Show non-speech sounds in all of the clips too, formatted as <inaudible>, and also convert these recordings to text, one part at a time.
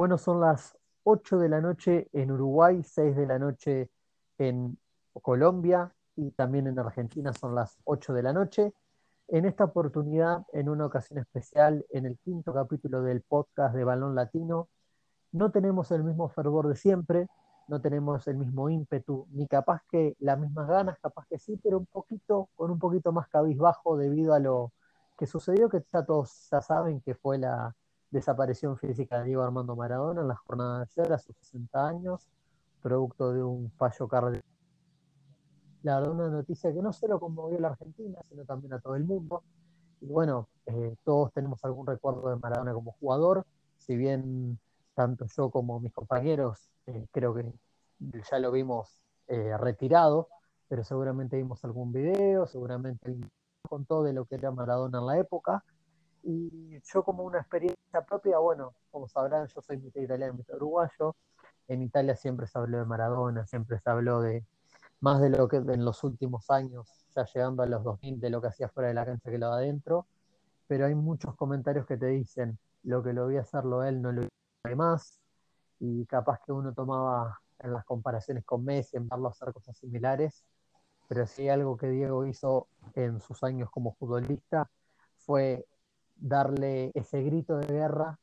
Bueno, son las 8 de la noche en Uruguay, 6 de la noche en Colombia y también en Argentina son las 8 de la noche. En esta oportunidad, en una ocasión especial, en el quinto capítulo del podcast de Balón Latino, no tenemos el mismo fervor de siempre, no tenemos el mismo ímpetu, ni capaz que las mismas ganas, capaz que sí, pero un poquito, con un poquito más cabizbajo debido a lo que sucedió, que ya todos ya saben que fue la desaparición física de Diego Armando Maradona en la jornada de ayer a sus 60 años, producto de un fallo cardíaco. La una noticia que no solo conmovió a la Argentina, sino también a todo el mundo. Y bueno, eh, todos tenemos algún recuerdo de Maradona como jugador, si bien tanto yo como mis compañeros eh, creo que ya lo vimos eh, retirado, pero seguramente vimos algún video, seguramente contó de lo que era Maradona en la época. Y yo como una experiencia propia, bueno, como sabrán, yo soy mitad italiano, mitad uruguayo. En Italia siempre se habló de Maradona, siempre se habló de más de lo que en los últimos años, ya llegando a los 2000, de lo que hacía fuera de la cancha que lo adentro. Pero hay muchos comentarios que te dicen, lo que lo vi hacerlo él no lo hizo más. Y capaz que uno tomaba en las comparaciones con Messi, en verlo hacer cosas similares, pero sí algo que Diego hizo en sus años como futbolista fue darle ese grito de guerra,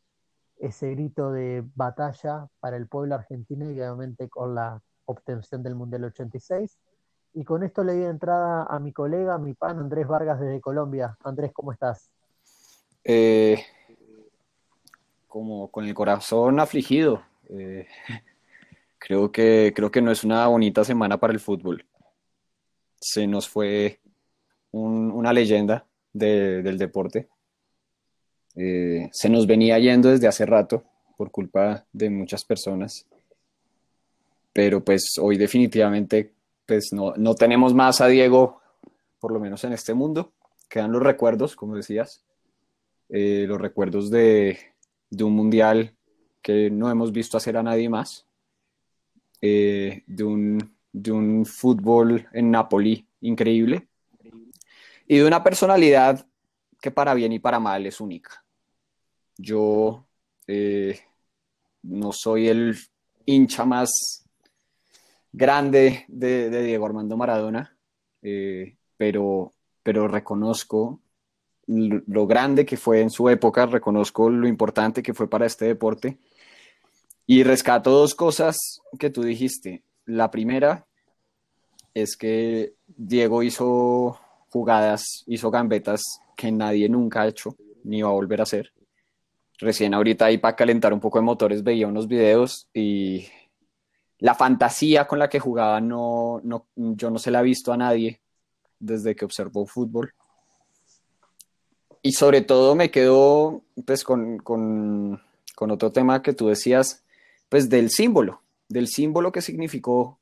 ese grito de batalla para el pueblo argentino y obviamente con la obtención del Mundial 86. Y con esto le di entrada a mi colega, mi pan Andrés Vargas desde Colombia. Andrés, ¿cómo estás? Eh, como con el corazón afligido. Eh, <laughs> creo, que, creo que no es una bonita semana para el fútbol. Se nos fue una leyenda del deporte. Eh, se nos venía yendo desde hace rato por culpa de muchas personas. Pero pues hoy definitivamente pues no, no tenemos más a Diego, por lo menos en este mundo. Quedan los recuerdos, como decías, eh, los recuerdos de, de, un mundial que no hemos visto hacer a nadie más, eh, de, un, de un fútbol en Napoli increíble y de una personalidad que para bien y para mal es única. Yo eh, no soy el hincha más grande de, Diego Armando Maradona, eh, pero, pero reconozco lo grande que fue en su época, reconozco lo importante que fue para este deporte y rescato dos cosas que tú dijiste. La primera es que Diego hizo jugadas, hizo gambetas que nadie nunca ha hecho ni va a volver a hacer recién ahorita ahí para calentar un poco de motores veía unos videos y la fantasía con la que jugaba no, no yo no se la he visto a nadie desde que observó fútbol. Y sobre todo me quedo pues con, con, con otro tema que tú decías, pues del símbolo, del símbolo que significó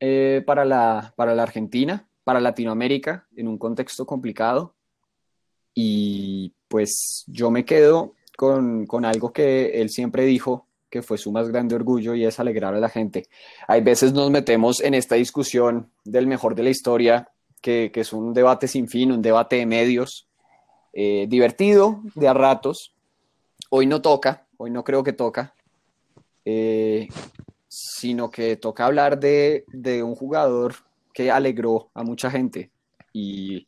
eh, para, la, para la Argentina, para Latinoamérica, en un contexto complicado. Y pues yo me quedo con, algo que él siempre dijo que fue su más grande orgullo y es alegrar a la gente. Hay veces nos metemos en esta discusión del mejor de la historia, que, es un debate sin fin, un debate de medios, eh, divertido de a ratos. Hoy no toca, hoy no creo que toca, eh, sino que toca hablar de, de, un jugador que alegró a mucha gente y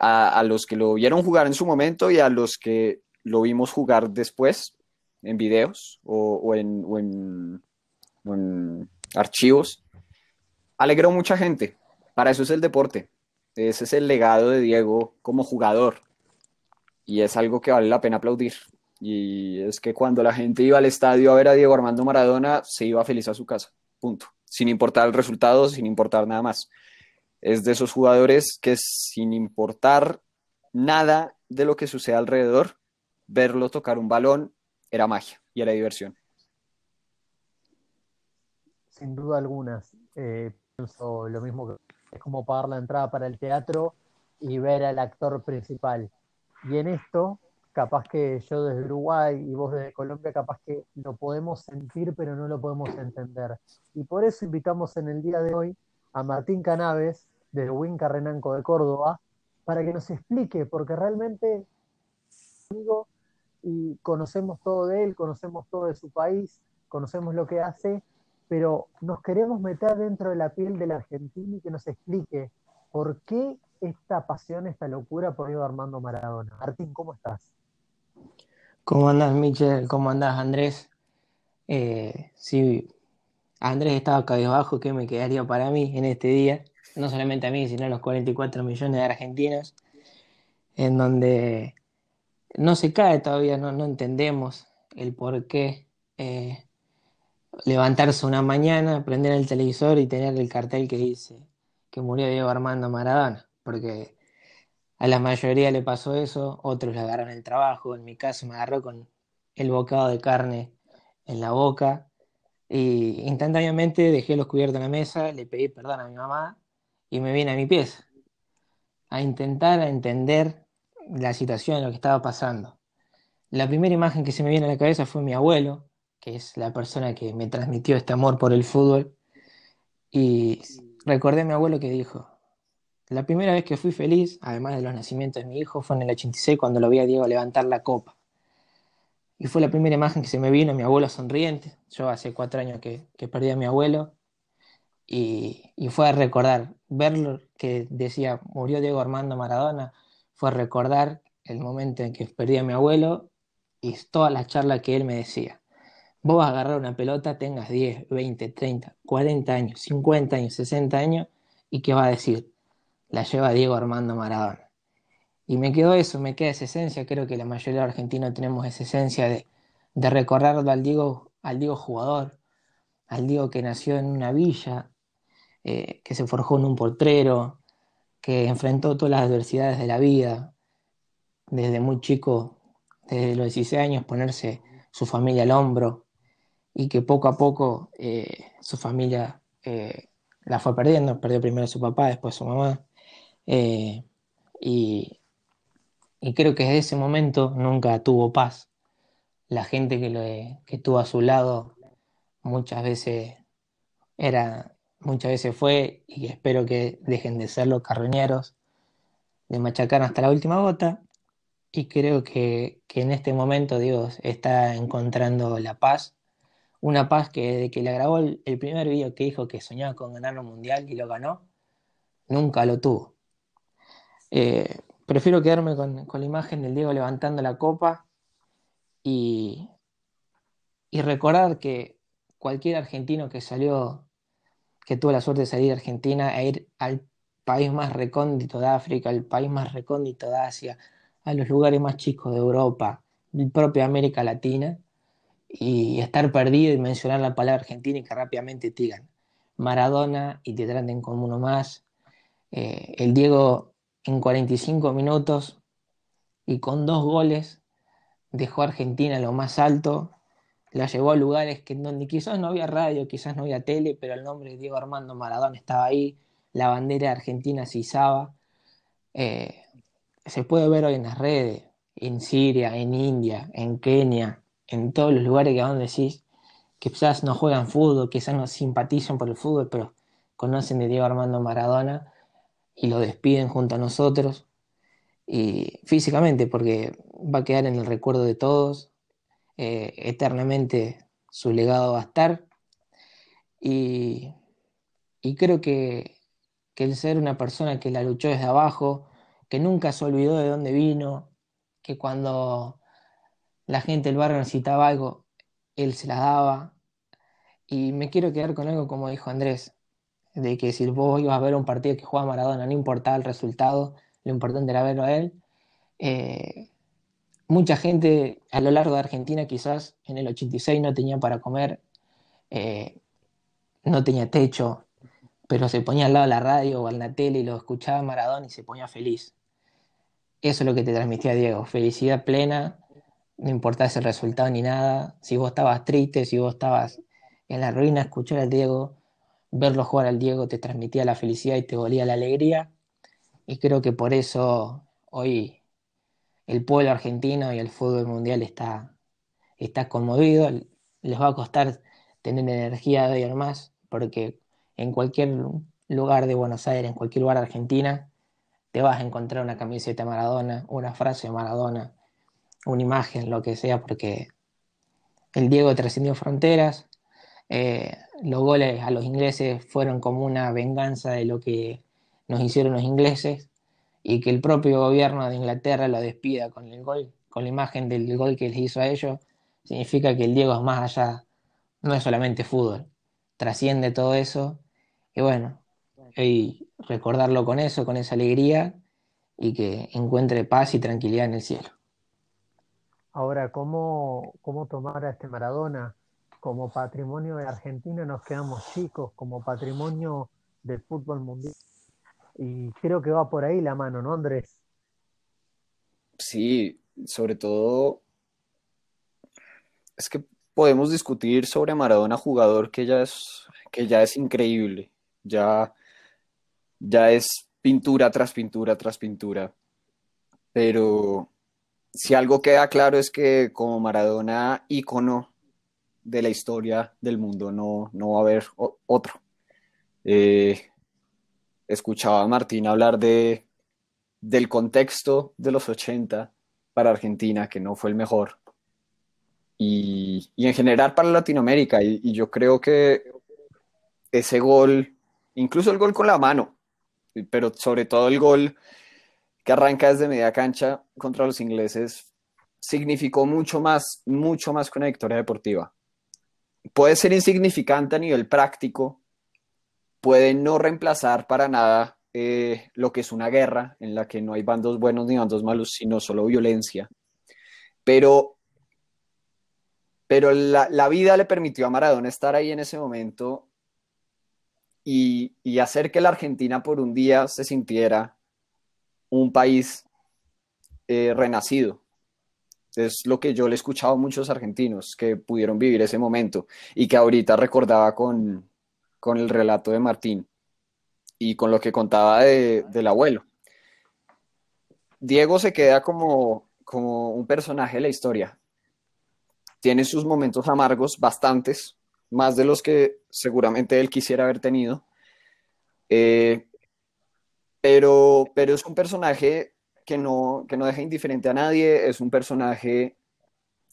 a, a los que lo vieron jugar en su momento y a los que lo vimos jugar después en videos o, en, archivos, alegró mucha gente. Para eso es el deporte. Ese es el legado de Diego como jugador. Y es algo que vale la pena aplaudir. Y es que cuando la gente iba al estadio a ver a Diego Armando Maradona, se iba feliz a su casa. Punto. Sin importar el resultado, sin importar nada más. Es de esos jugadores que sin importar nada de lo que sucede alrededor, verlo tocar un balón era magia y era diversión. Sin duda alguna. Eh, pienso lo mismo que es como pagar la entrada para el teatro y ver al actor principal. Y en esto, capaz que yo desde Uruguay y vos desde Colombia, capaz que lo podemos sentir, pero no lo podemos entender. Y por eso invitamos en el día de hoy a Martín Canaves, del Winca Renanco de Córdoba, para que nos explique, porque realmente, digo, y conocemos todo de él, conocemos todo de su país, conocemos lo que hace, pero nos queremos meter dentro de la piel del argentino y que nos explique por qué esta pasión, esta locura por Diego Armando Maradona. Martín, ¿cómo estás? ¿Cómo andás, Michel? ¿Cómo andás, Andrés? Eh, sí, Andrés estaba cabizbajo, ¿qué me quedaría para mí en este día? No solamente a mí, sino a los 44 millones de argentinos, en donde no se cae todavía, no, entendemos el por qué eh, levantarse una mañana, prender el televisor y tener el cartel que dice que murió Diego Armando Maradona, porque a la mayoría le pasó eso, otros le agarraron el trabajo, en mi caso me agarró con el bocado de carne en la boca y instantáneamente dejé los cubiertos en la mesa, le pedí perdón a mi mamá y me vine a mi pieza a intentar entender la situación, lo que estaba pasando. La primera imagen que se me viene a la cabeza fue mi abuelo, que es la persona que me transmitió este amor por el fútbol. Y recordé a mi abuelo que dijo, la primera vez que fui feliz, además de los nacimientos de mi hijo, fue en el 86 cuando lo vi a Diego levantar la copa. Y fue la primera imagen que se me vino, mi abuelo sonriente. Yo hace cuatro años que, perdí a mi abuelo. Y, y, fue a recordar, verlo que decía, murió Diego Armando Maradona, fue recordar el momento en que perdí a mi abuelo y toda la charla que él me decía. Vos vas a agarrar una pelota, tengas 10, 20, 30, 40 años, 50 años, 60 años, y ¿qué va a decir? La lleva Diego Armando Maradona. Y me quedó eso, me queda esa esencia, creo que la mayoría de los argentinos tenemos esa esencia de, de recordarlo al Diego, al Diego jugador, al Diego que nació en una villa, eh, que se forjó en un portrero, que enfrentó todas las adversidades de la vida, desde muy chico, desde los 16 años, ponerse su familia al hombro y que poco a poco eh, su familia eh, la fue perdiendo, perdió primero a su papá, después su mamá, eh, y, y, creo que desde ese momento nunca tuvo paz. La gente que, lo, que estuvo a su lado muchas veces era muchas veces fue, y espero que dejen de ser los carroñeros, de machacar hasta la última gota. Y creo que, en este momento Dios está encontrando la paz. Una paz que desde que le grabó el, primer video que dijo que soñaba con ganar un mundial y lo ganó, nunca lo tuvo. Eh, prefiero quedarme con, con, la imagen del Diego levantando la copa y, y recordar que cualquier argentino que salió que tuve la suerte de salir de Argentina e ir al país más recóndito de África, al país más recóndito de Asia, a los lugares más chicos de Europa, propia América Latina, y estar perdido y mencionar la palabra Argentina y que rápidamente te digan Maradona y te traten como uno más. Eh, el Diego en 45 minutos y con dos goles dejó a Argentina lo más alto la llevó a lugares que donde quizás no había radio, quizás no había tele, pero el nombre de Diego Armando Maradona estaba ahí, la bandera argentina se izaba. Eh, se puede ver hoy en las redes, en Siria, en India, en Kenia, en todos los lugares que aún decís que quizás no juegan fútbol, quizás no simpatizan por el fútbol, pero conocen de Diego Armando Maradona y lo despiden junto a nosotros. Y físicamente, porque va a quedar en el recuerdo de todos, eh, eternamente su legado va a estar. Y, creo que, el ser una persona que la luchó desde abajo, que nunca se olvidó de dónde vino, que cuando la gente del barrio necesitaba algo, él se la daba. Y me quiero quedar con algo como dijo Andrés, de que si vos ibas a ver un partido que juega Maradona, no importaba el resultado, lo importante era verlo a él. Eh, mucha gente a lo largo de Argentina quizás en el 86 no tenía para comer, eh, no tenía techo, pero se ponía al lado de la radio o en la tele y lo escuchaba Maradona y se ponía feliz. Eso es lo que te transmitía Diego, felicidad plena, no importaba ese resultado ni nada. Si vos estabas triste, si vos estabas en la ruina, escuchar al Diego, verlo jugar al Diego te transmitía la felicidad y te volía la alegría. Y creo que por eso hoy el pueblo argentino y el fútbol mundial está, está conmovido. Les va a costar tener energía de hoy más, porque en cualquier lugar de Buenos Aires, en cualquier lugar de Argentina, te vas a encontrar una camiseta de Maradona, una frase de Maradona. una imagen, lo que sea, porque el Diego trascendió fronteras, eh, los goles a los ingleses fueron como una venganza de lo que nos hicieron los ingleses y que el propio gobierno de Inglaterra lo despida con el gol, con la imagen del gol que les hizo a ellos, significa que el Diego es más allá, no es solamente fútbol, trasciende todo eso y bueno, y recordarlo con eso, con esa alegría y que encuentre paz y tranquilidad en el cielo. Ahora, ¿cómo, cómo tomar a este Maradona? Como patrimonio de Argentina nos quedamos chicos, como patrimonio del fútbol mundial. Y creo que va por ahí la mano, ¿no, Andrés? Sí, sobre todo es que podemos discutir sobre Maradona jugador que ya es, que ya es increíble, ya, ya es pintura tras pintura tras pintura, pero si algo queda claro es que como Maradona ícono de la historia del mundo no, no va a haber otro. Eh, escuchaba a Martín hablar de, del contexto de los 80 para Argentina, que no fue el mejor, y, en general para Latinoamérica. Y, y, yo creo que ese gol, incluso el gol con la mano, pero sobre todo el gol que arranca desde media cancha contra los ingleses, significó mucho más, mucho más que una victoria deportiva. Puede ser insignificante a nivel práctico, puede no reemplazar para nada eh, lo que es una guerra en la que no hay bandos buenos ni bandos malos, sino solo violencia. Pero, pero la, la vida le permitió a Maradona estar ahí en ese momento y, y hacer que la Argentina por un día se sintiera un país eh, renacido. Es lo que yo le he escuchado a muchos argentinos que pudieron vivir ese momento y que ahorita recordaba con, el relato de Martín y con lo que contaba del abuelo. Diego se queda como, como un personaje de la historia. Tiene sus momentos amargos, bastantes, más de los que seguramente él quisiera haber tenido. Eh, pero, pero es un personaje que no, que no deja indiferente a nadie, es un personaje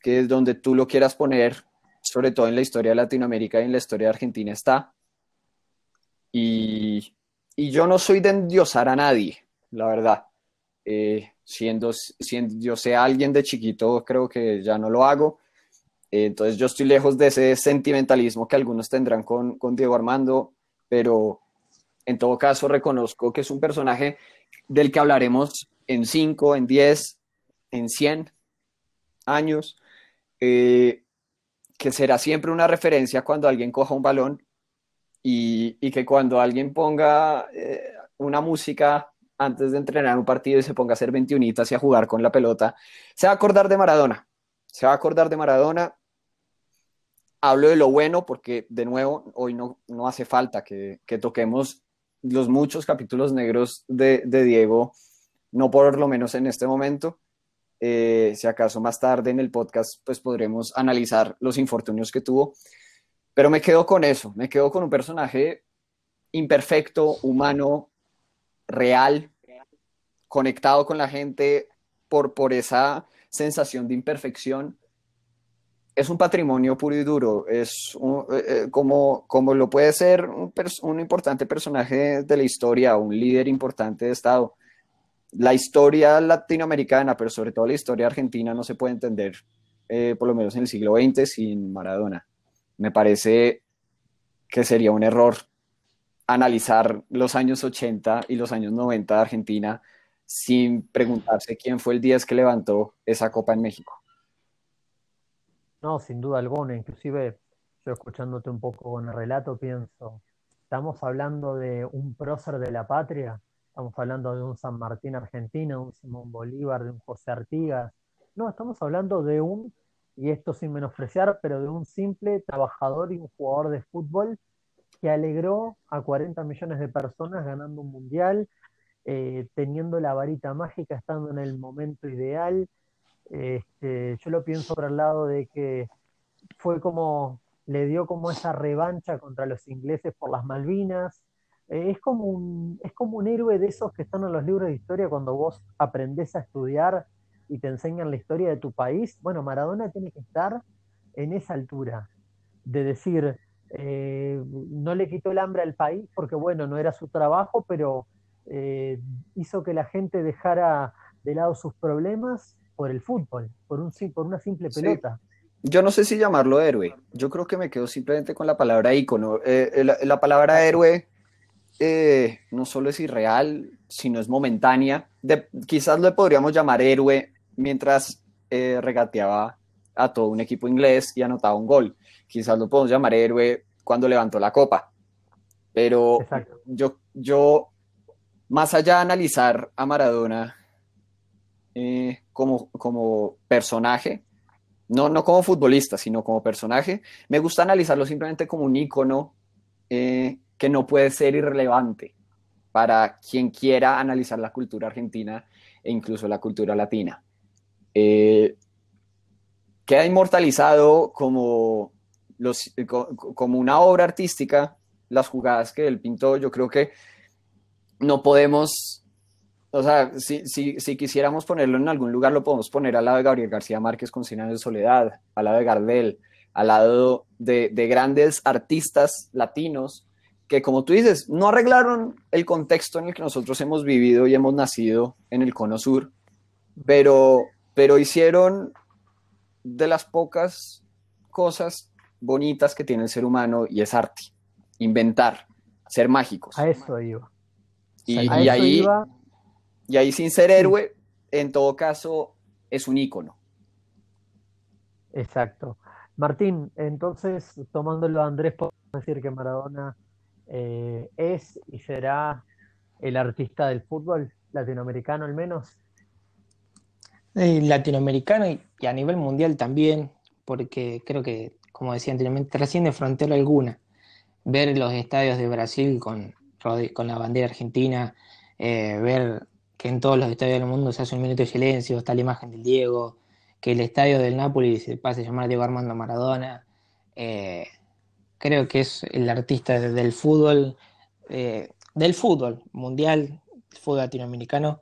que es donde tú lo quieras poner, sobre todo en la historia de Latinoamérica y en la historia de Argentina está. Y, y yo no soy de endiosar a nadie, la verdad. Eh, siendo, siendo yo sea alguien de chiquito, creo que ya no lo hago. Eh, entonces yo estoy lejos de ese sentimentalismo que algunos tendrán con, con Diego Armando, pero en todo caso, reconozco que es un personaje del que hablaremos en 5, en 10, en 100 años, eh, que será siempre una referencia cuando alguien coja un balón y, que cuando alguien ponga eh, una música antes de entrenar un partido y se ponga a hacer 21 y a jugar con la pelota, se va a acordar de Maradona. Se va a acordar de Maradona. Hablo de lo bueno porque, de nuevo, hoy no, no hace falta que, que toquemos los muchos capítulos negros de, Diego, no por lo menos en este momento. Eh, si acaso más tarde en el podcast, pues podremos analizar los infortunios que tuvo. Pero me quedo con eso, me quedo con un personaje imperfecto, humano, real, conectado con la gente por, por esa sensación de imperfección es un patrimonio puro y duro, es eh, eh, como, como lo puede ser un, importante personaje de la historia, un líder importante de Estado. La historia latinoamericana, pero sobre todo la historia argentina, no se puede entender, eh, por lo menos en el siglo XX, sin Maradona. Me parece que sería un error analizar los años 80 y los años 90 de Argentina sin preguntarse quién fue el 10 que levantó esa copa en México. No, sin duda alguna, inclusive yo escuchándote un poco con el relato pienso, estamos hablando de un prócer de la patria, estamos hablando de un San Martín argentino, un Simón Bolívar, de un José Artigas, no, estamos hablando de un, y esto sin menospreciar, pero de un simple trabajador y un jugador de fútbol que alegró a 40 millones de personas ganando un mundial, eh, teniendo la varita mágica, estando en el momento ideal, este, yo lo pienso por el lado de que fue como, le dio como esa revancha contra los ingleses por las Malvinas. Eh, es, como es como un héroe de esos que están en los libros de historia cuando vos aprendés a estudiar y te enseñan la historia de tu país, bueno, Maradona tiene que estar en esa altura, de decir, eh, no le quitó el hambre al país porque, bueno, no era su trabajo, pero eh, hizo que la gente dejara de lado sus problemas por el fútbol, por, un, por una simple pelota. Yo no sé si llamarlo héroe, yo creo que me quedo simplemente con la palabra ícono. Eh, la, palabra héroe no solo es irreal, sino es momentánea. quizás lo podríamos llamar héroe mientras regateaba a todo un equipo inglés y anotaba un gol. Quizás lo podemos llamar héroe cuando levantó la copa. Pero yo, yo, más allá de analizar a Maradona eh, como, como personaje, no, no como futbolista, sino como personaje, me gusta analizarlo simplemente como un ícono eh, que no puede ser irrelevante para quien quiera analizar la cultura argentina e incluso la cultura latina. Eh, queda inmortalizado como, los, como una obra artística, las jugadas que él pintó, yo creo que no podemos, o sea, si, si, si quisiéramos ponerlo en algún lugar, lo podemos poner al lado de Gabriel García Márquez con Cien de soledad, al lado de Gardel, al lado de, de grandes artistas latinos que, como tú dices, no arreglaron el contexto en el que nosotros hemos vivido y hemos nacido en el Cono Sur, pero, pero hicieron de las pocas cosas bonitas que tiene el ser humano y es arte, inventar, ser mágicos. A eso iba. Y, ahí, y ahí sin ser héroe, en todo caso, es un ícono. Exacto. Martín, entonces, tomándolo a Andrés, podemos decir que Maradona eh, es y será el artista del fútbol latinoamericano al menos latinoamericano y, a nivel mundial también, porque creo que, como decía anteriormente, trasciende frontera alguna. Ver los estadios de Brasil con, con la bandera argentina, eh, ver que en todos los estadios del mundo se hace un minuto de silencio, está la imagen del Diego, que el estadio del Napoli se pase a llamar Diego Armando Maradona. Eh, creo que es el artista del fútbol, eh, del fútbol mundial, fútbol latinoamericano,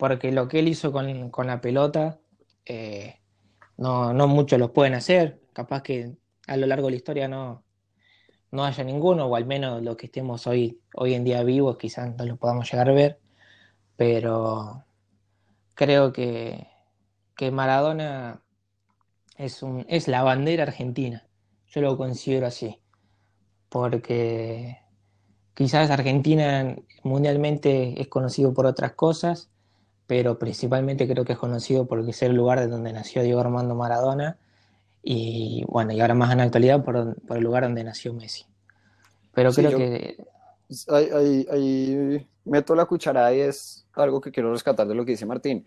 porque lo que él hizo con, la pelota, eh, no, no muchos lo pueden hacer, capaz que a lo largo de la historia no, no haya ninguno, o al menos lo que estemos hoy, hoy en día vivos, quizás no lo podamos llegar a ver, pero creo que, que Maradona es, un, es la bandera argentina, yo lo considero así, porque quizás Argentina mundialmente es conocido por otras cosas, pero principalmente creo que es conocido porque es el lugar de donde nació Diego Armando Maradona y bueno, y ahora más en la actualidad por, el lugar donde nació Messi. Pero creo que... Ahí, meto la cucharada y es algo que quiero rescatar de lo que dice Martín.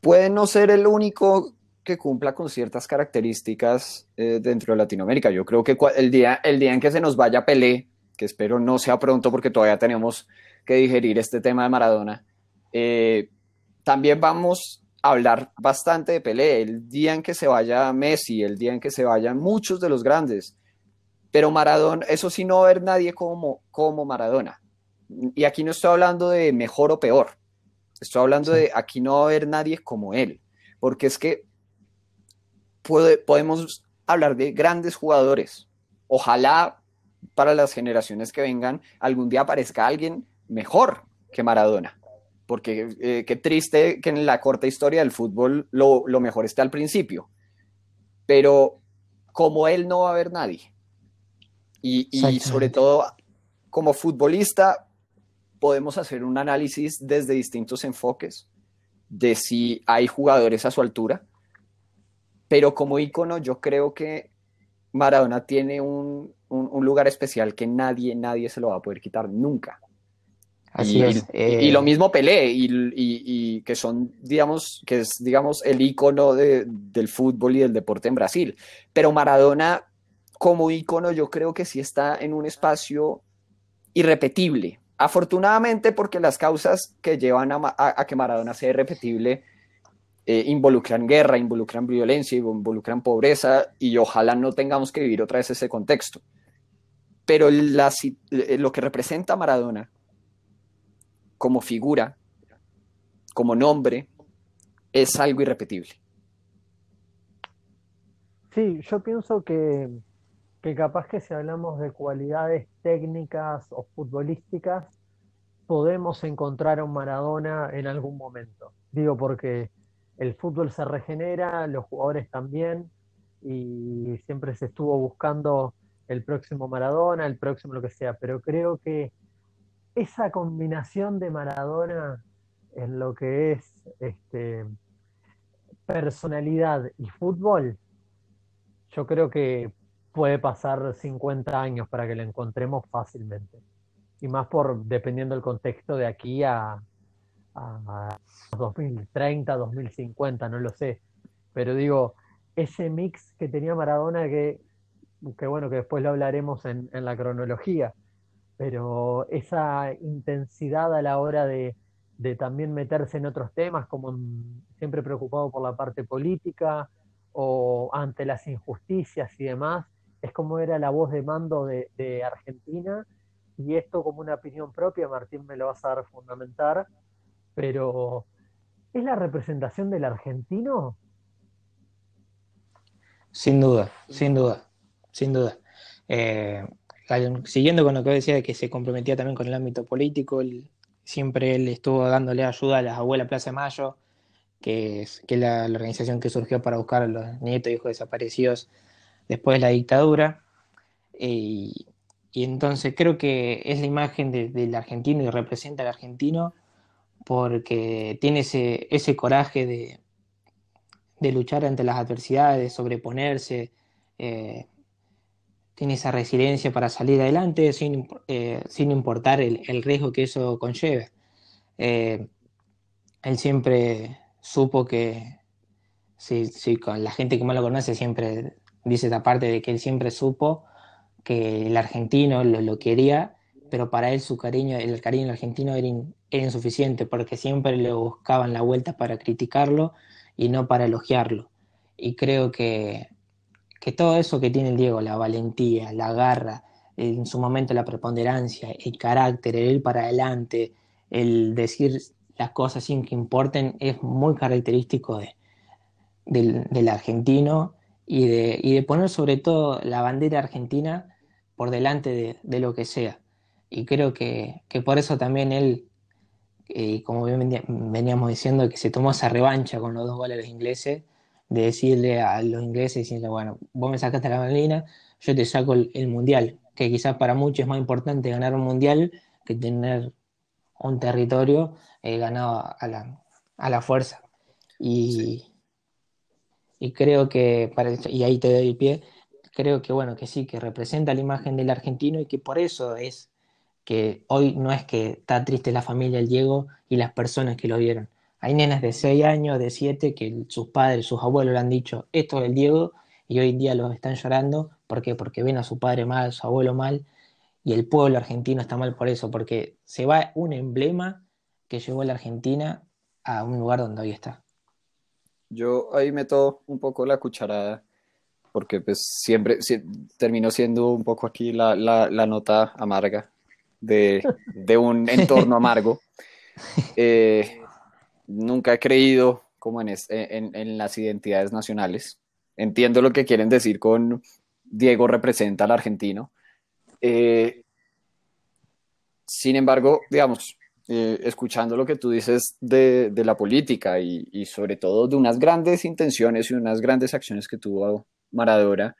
Puede no ser el único que cumpla con ciertas características eh, dentro de Latinoamérica. Yo creo que el día, el día en que se nos vaya Pelé, que espero no sea pronto porque todavía tenemos que digerir este tema de Maradona, eh, también vamos a hablar bastante de Pelé, el día en que se vaya Messi, el día en que se vayan muchos de los grandes, pero Maradona, eso sí no va a haber nadie como, como Maradona. Y aquí no estoy hablando de mejor o peor, estoy hablando de aquí no va a haber nadie como él, porque es que podemos hablar de grandes jugadores. Ojalá para las generaciones que vengan algún día aparezca alguien mejor que Maradona porque eh, qué triste que en la corta historia del fútbol lo, mejor esté al principio, pero como él no va a haber nadie. Y, y sobre todo, como futbolista, podemos hacer un análisis desde distintos enfoques de si hay jugadores a su altura, pero como ícono yo creo que Maradona tiene un, un lugar especial que nadie, nadie se lo va a poder quitar nunca y, y, lo eh, mismo Pelé, y, que son, digamos, que es, digamos, el icono del fútbol y del deporte en Brasil. Pero Maradona, como icono, yo creo que sí está en un espacio irrepetible. Afortunadamente, porque las causas que llevan a, que Maradona sea irrepetible eh, involucran guerra, involucran violencia, involucran pobreza, y ojalá no tengamos que vivir otra vez ese contexto. Pero lo que representa Maradona como figura, como nombre, es algo irrepetible. Sí, yo pienso que, que capaz que si hablamos de cualidades técnicas o futbolísticas, podemos encontrar a un Maradona en algún momento. Digo porque el fútbol se regenera, los jugadores también, y siempre se estuvo buscando el próximo Maradona, el próximo lo que sea, pero creo que esa combinación de Maradona en lo que es este, personalidad y fútbol, yo creo que puede pasar 50 años para que la encontremos fácilmente. Y más por dependiendo del contexto de aquí a, a 2030, 2050, no lo sé. Pero digo, ese mix que tenía Maradona que, que bueno, que después lo hablaremos en la cronología, pero esa intensidad a la hora de, de también meterse en otros temas, como siempre preocupado por la parte política o ante las injusticias y demás, es como era la voz de mando de, de Argentina, y esto como una opinión propia, Martín me lo vas a dar fundamentar, pero ¿es la representación del argentino? Sin duda, sin duda, sin duda. Eh, siguiendo con lo que decía de que se comprometía también con el ámbito político, siempre él estuvo dándole ayuda a las abuelas Plaza Mayo, que es, que la, organización que surgió para buscar a los nietos y hijos desaparecidos después de la dictadura. Y, entonces creo que es la imagen del argentino y representa al argentino porque tiene ese, ese coraje de, de, luchar ante las adversidades, de sobreponerse, eh, tiene esa resiliencia para salir adelante sin, eh, sin importar el, el, riesgo que eso conlleve. Eh, él siempre supo que, sí, sí, con la gente que más lo conoce siempre dice esta parte de que él siempre supo que el argentino lo, lo quería pero para él su cariño, el cariño argentino era, era, insuficiente porque siempre le buscaban la vuelta para criticarlo y no para elogiarlo. Y creo que, que todo eso que tiene el Diego, la valentía, la garra, en su momento la preponderancia, el carácter, el ir para adelante, el decir las cosas sin que importen, es muy característico de, del, argentino y de, y de poner sobre todo la bandera argentina por delante de, de lo que sea. Y creo que, que por eso también él, eh, como bien veníamos diciendo, que se tomó esa revancha con los dos goles ingleses, de decirle a los ingleses, decirle, bueno, vos me sacaste la Malina, yo te saco el, el, mundial, que quizás para muchos es más importante ganar un mundial que tener un territorio eh, ganado a la, a la fuerza. Y, sí. y creo que, para, y ahí te doy el pie, creo que bueno, que sí, que representa la imagen del argentino y que por eso es que hoy no es que está triste la familia del Diego y las personas que lo vieron. Hay nenas de 6 años, de 7, que sus padres, sus abuelos le han dicho, esto es el Diego, y hoy en día los están llorando. ¿Por qué? Porque ven a su padre mal, a su abuelo mal, y el pueblo argentino está mal por eso, porque se va un emblema que llevó a la Argentina a un lugar donde hoy está. Yo ahí meto un poco la cucharada, porque pues siempre, siempre terminó siendo un poco aquí la, la, la nota amarga de, de un <laughs> entorno amargo. Eh, nunca he creído como en, en, en, las identidades nacionales. Entiendo lo que quieren decir con Diego representa al argentino. Eh, sin embargo, digamos, eh, escuchando lo que tú dices de, de la política y, y, sobre todo de unas grandes intenciones y unas grandes acciones que tuvo Maradona,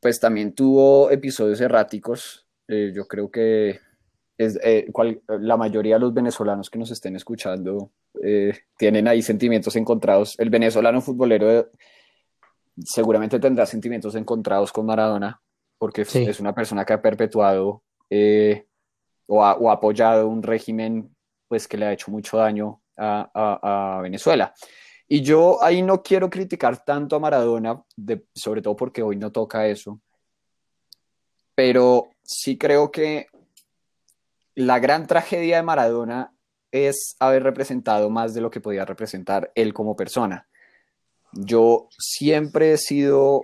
pues también tuvo episodios erráticos eh, yo creo que es, eh, cual, la mayoría de los venezolanos que nos estén escuchando eh, tienen ahí sentimientos encontrados. El venezolano futbolero eh, seguramente tendrá sentimientos encontrados con Maradona, porque sí. es una persona que ha perpetuado eh, o ha, o, ha, apoyado un régimen pues, que le ha hecho mucho daño a, a, a Venezuela. Y yo ahí no quiero criticar tanto a Maradona, de, sobre todo porque hoy no toca eso, pero sí creo que la gran tragedia de Maradona es haber representado más de lo que podía representar él como persona. Yo siempre he sido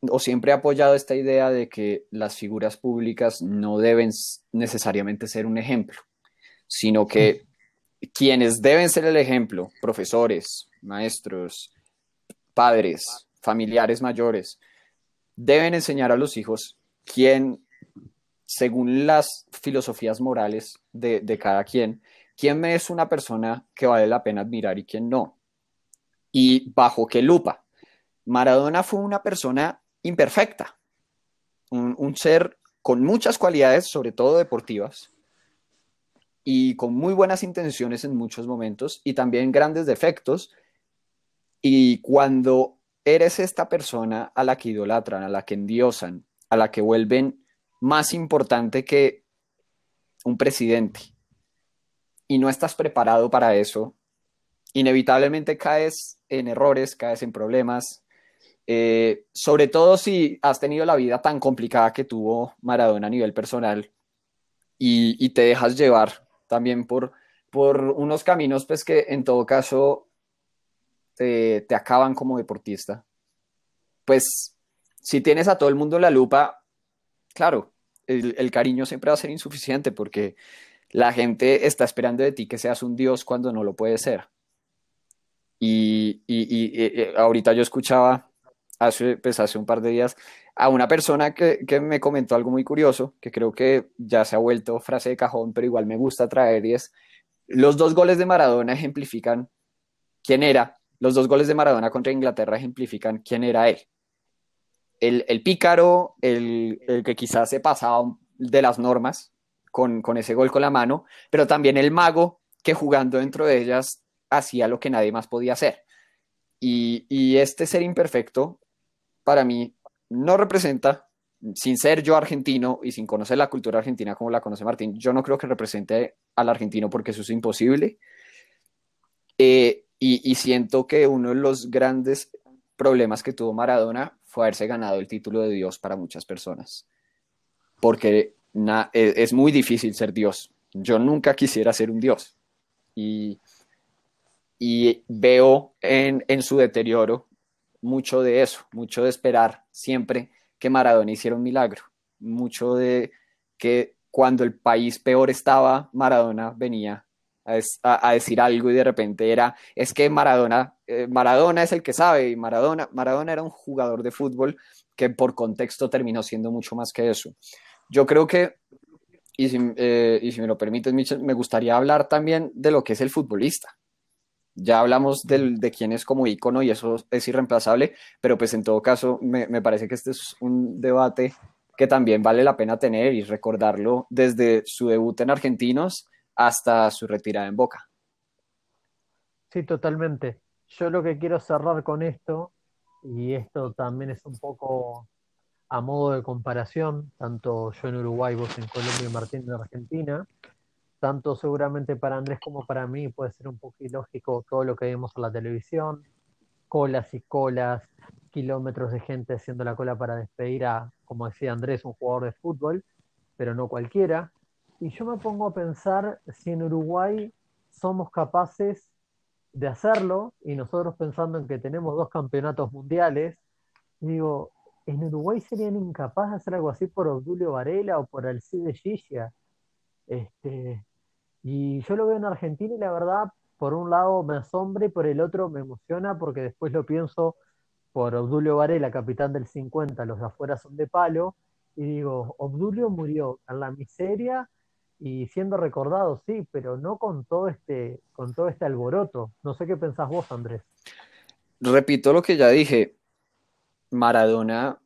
o siempre he apoyado esta idea de que las figuras públicas no deben necesariamente ser un ejemplo, sino que quienes deben ser el ejemplo, profesores, maestros, padres, familiares mayores, deben enseñar a los hijos quién, según las filosofías morales de, de cada quien, quién es una persona que vale la pena admirar y quién no. Y bajo qué lupa. Maradona fue una persona imperfecta, un, un ser con muchas cualidades, sobre todo deportivas, y con muy buenas intenciones en muchos momentos y también grandes defectos. Y cuando eres esta persona a la que idolatran, a la que endiosan, a la que vuelven más importante que un presidente, y no estás preparado para eso, inevitablemente caes en errores, caes en problemas, eh, sobre todo si has tenido la vida tan complicada que tuvo Maradona a nivel personal y, y te dejas llevar también por, por unos caminos pues que en todo caso te, te acaban como deportista. Pues si tienes a todo el mundo en la lupa, claro, el, cariño siempre va a ser insuficiente porque la gente está esperando de ti que seas un dios cuando no lo puedes ser. Y, y, y, y ahorita yo escuchaba hace, pues hace un par de días a una persona que, que, me comentó algo muy curioso, que creo que ya se ha vuelto frase de cajón, pero igual me gusta traer, y es, los dos goles de Maradona ejemplifican quién era, los dos goles de Maradona contra Inglaterra ejemplifican quién era él. El, el pícaro, el, el, que quizás se pasaba de las normas con, con ese gol con la mano, pero también el mago que jugando dentro de ellas hacía lo que nadie más podía hacer. Y, y, este ser imperfecto, para mí, no representa, sin ser yo argentino y sin conocer la cultura argentina como la conoce Martín, yo no creo que represente al argentino porque eso es imposible. Eh, y, y, siento que uno de los grandes problemas que tuvo Maradona fue haberse ganado el título de Dios para muchas personas. Porque na, es, muy difícil ser Dios. Yo nunca quisiera ser un Dios. Y, y veo en, en su deterioro mucho de eso, mucho de esperar siempre que Maradona hiciera un milagro, mucho de que cuando el país peor estaba, Maradona venía a, decir algo y de repente era, es que Maradona, eh, Maradona es el que sabe y Maradona, Maradona era un jugador de fútbol que por contexto terminó siendo mucho más que eso. Yo creo que, y si, eh, y si me lo permites, Michel, me gustaría hablar también de lo que es el futbolista ya hablamos del, de quién es como ícono y eso es irreemplazable, pero pues en todo caso me, me, parece que este es un debate que también vale la pena tener y recordarlo desde su debut en Argentinos hasta su retirada en Boca. Sí, totalmente. Yo lo que quiero cerrar con esto, y esto también es un poco a modo de comparación, tanto yo en Uruguay, vos en Colombia y Martín en Argentina, tanto seguramente para Andrés como para mí puede ser un poco ilógico todo lo que vemos en la televisión, colas y colas, kilómetros de gente haciendo la cola para despedir a, como decía Andrés, un jugador de fútbol, pero no cualquiera. Y yo me pongo a pensar si en Uruguay somos capaces de hacerlo, y nosotros pensando en que tenemos dos campeonatos mundiales, digo, en Uruguay serían incapaces de hacer algo así por Obdulio Varela o por Alcide Gigia. Este, y yo lo veo en Argentina y la verdad, por un lado me asombra y por el otro me emociona porque después lo pienso por Obdulio Varela, capitán del 50, los de afuera son de palo, y digo, Obdulio murió en la miseria y siendo recordado, sí, pero no con todo este, con todo este alboroto. No sé qué pensás vos, Andrés. Repito lo que ya dije, Maradona,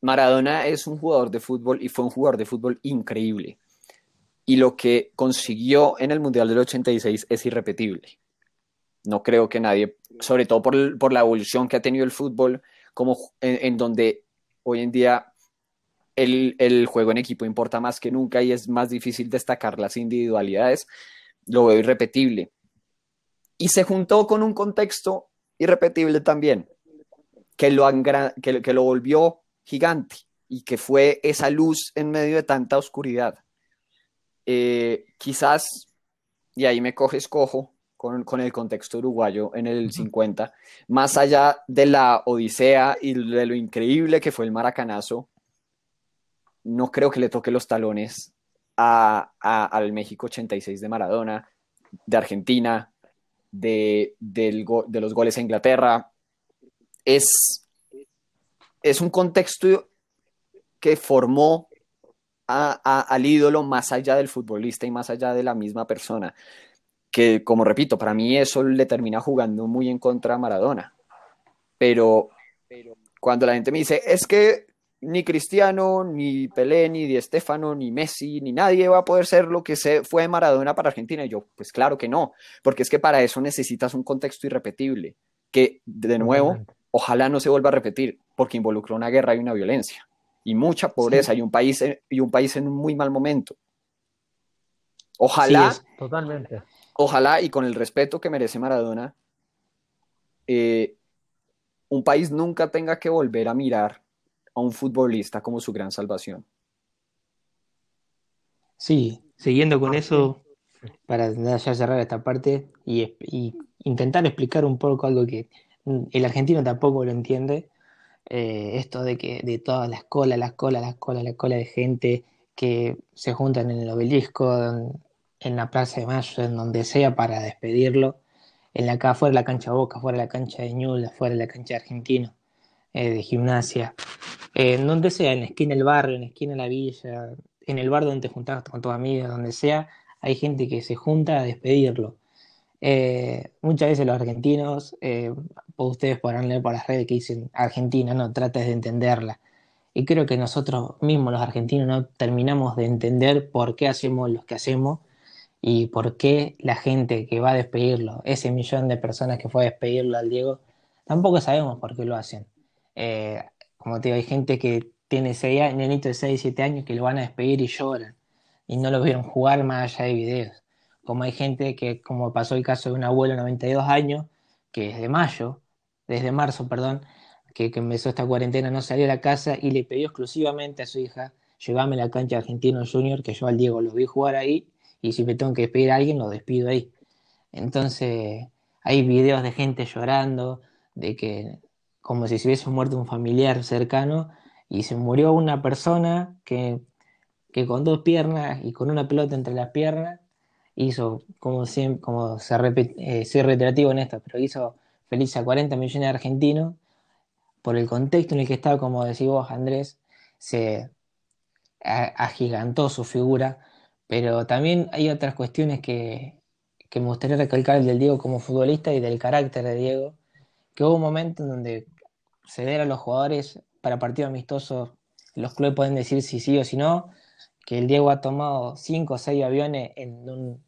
Maradona es un jugador de fútbol y fue un jugador de fútbol increíble y lo que consiguió en el Mundial del 86 es irrepetible. No creo que nadie, sobre todo por, por la evolución que ha tenido el fútbol, como en, en donde hoy en día el, el, juego en equipo importa más que nunca y es más difícil destacar las individualidades, lo veo irrepetible. Y se juntó con un contexto irrepetible también, que lo, que, que lo volvió gigante y que fue esa luz en medio de tanta oscuridad eh, quizás, y ahí me coges cojo con, con, el contexto uruguayo en el 50, más allá de la odisea y de lo increíble que fue el maracanazo, no creo que le toque los talones a, a, al México 86 de Maradona, de Argentina, de, los goles a Inglaterra. Es, es un contexto que formó al ídolo más allá del futbolista y más allá de la misma persona. Que, como repito, para mí eso le termina jugando muy en contra a Maradona. Pero, pero cuando la gente me dice, es que ni Cristiano, ni Pelé, ni Di Stefano, ni Messi, ni nadie va a poder ser lo que se fue Maradona para Argentina. Y yo, pues claro que no, porque es que para eso necesitas un contexto irrepetible, que de nuevo, ojalá no se vuelva a repetir, porque involucró una guerra y una violencia, y mucha pobreza, y, un país, y un país en un muy mal momento. Ojalá, totalmente. Ojalá, y con el respeto que merece Maradona, eh, un país nunca tenga que volver a mirar a un futbolista como su gran salvación. Sí, siguiendo con eso, para ya cerrar esta parte y, intentar explicar un poco algo que el argentino tampoco lo entiende, eh, esto de que de todas las colas, las colas, las colas, la cola de gente que se juntan en el obelisco, en, la Plaza de Mayo, en donde sea para despedirlo, en la acá fuera de la cancha Boca, fuera de la cancha de Ñula, fuera de la cancha de Argentino, eh, de gimnasia, en donde sea, en esquina del barrio, en esquina de la villa, en el bar donde te juntas con tus amigos, donde sea, hay gente que se junta a despedirlo. Eh, muchas veces los argentinos, eh, ustedes podrán leer por las redes que dicen Argentina, no, trates de entenderla. Y creo que nosotros mismos, los argentinos, no terminamos de entender por qué hacemos lo que hacemos y por qué la gente que va a despedirlo, ese millón de personas que fue a despedirlo al Diego, tampoco sabemos por qué lo hacen. Eh, como te digo, hay gente que tiene seis, nenito de 6, 7 años que lo van a despedir y lloran y no lo vieron jugar más allá de videos. Como hay gente que, como pasó el caso de un abuelo de 92 años, que desde mayo, desde marzo, perdón, que, que, empezó esta cuarentena, no salió a la casa y le pidió exclusivamente a su hija, llévame a la cancha Argentino Junior, que yo al Diego lo vi jugar ahí, y si me tengo que despedir a alguien, lo despido ahí. Entonces, hay videos de gente llorando, de que como si se hubiese muerto un familiar cercano y se murió una persona que, con dos piernas y con una pelota entre las piernas hizo, como, como se repite, eh, soy reiterativo en esto, pero hizo feliz a 40 millones de argentinos. Por el contexto en el que estaba, como decís vos, Andrés, se agigantó su figura, pero también hay otras cuestiones que, que me gustaría recalcar del Diego como futbolista y del carácter de Diego, que hubo un momento en donde ceder a los jugadores para partidos amistosos, los clubes pueden decir si sí o si no, que el Diego ha tomado cinco o seis aviones en un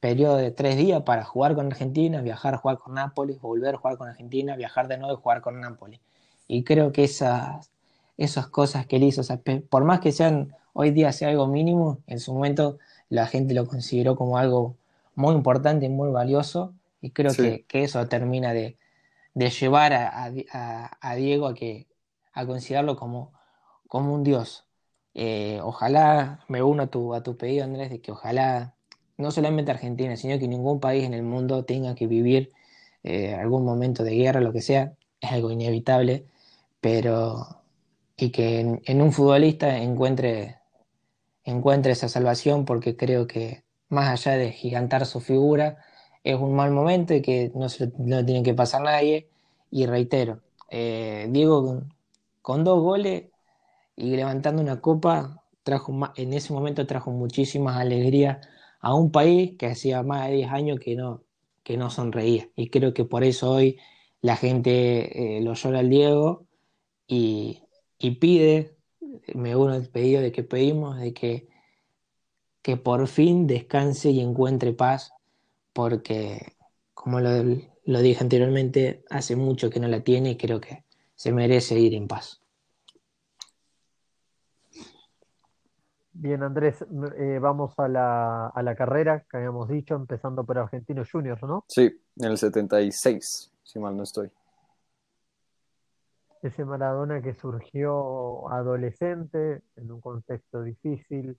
periodo de tres días para jugar con Argentina, viajar jugar con Nápoles, volver a jugar con Argentina, viajar de nuevo y jugar con Nápoles. Y creo que esas, esas cosas que él hizo, por más que sean hoy día sea algo mínimo, en su momento la gente lo consideró como algo muy importante y muy valioso, y creo que, que, eso termina de, de llevar a, Diego a, que, a considerarlo como, como un dios. Eh, ojalá, me uno a tu, a tu pedido, Andrés, de que ojalá no solamente Argentina, sino que ningún país en el mundo tenga que vivir eh, algún momento de guerra, lo que sea, es algo inevitable, pero y que en, un futbolista encuentre, encuentre esa salvación, porque creo que más allá de gigantar su figura, es un mal momento y que no, se, no tiene que pasar nadie. Y reitero, eh, Diego con, dos goles y levantando una copa, trajo en ese momento trajo muchísimas alegrías a un país que hacía más de 10 años que no, que no sonreía. Y creo que por eso hoy la gente eh, lo llora al Diego y, y, pide, me uno el pedido de que pedimos, de que, que por fin descanse y encuentre paz porque, como lo, dije anteriormente, hace mucho que no la tiene y creo que se merece ir en paz. Bien, Andrés, eh, vamos a la, a la, carrera que habíamos dicho, empezando por Argentinos Juniors, ¿no? Sí, en el 76, si mal no estoy. Ese Maradona que surgió adolescente, en un contexto difícil,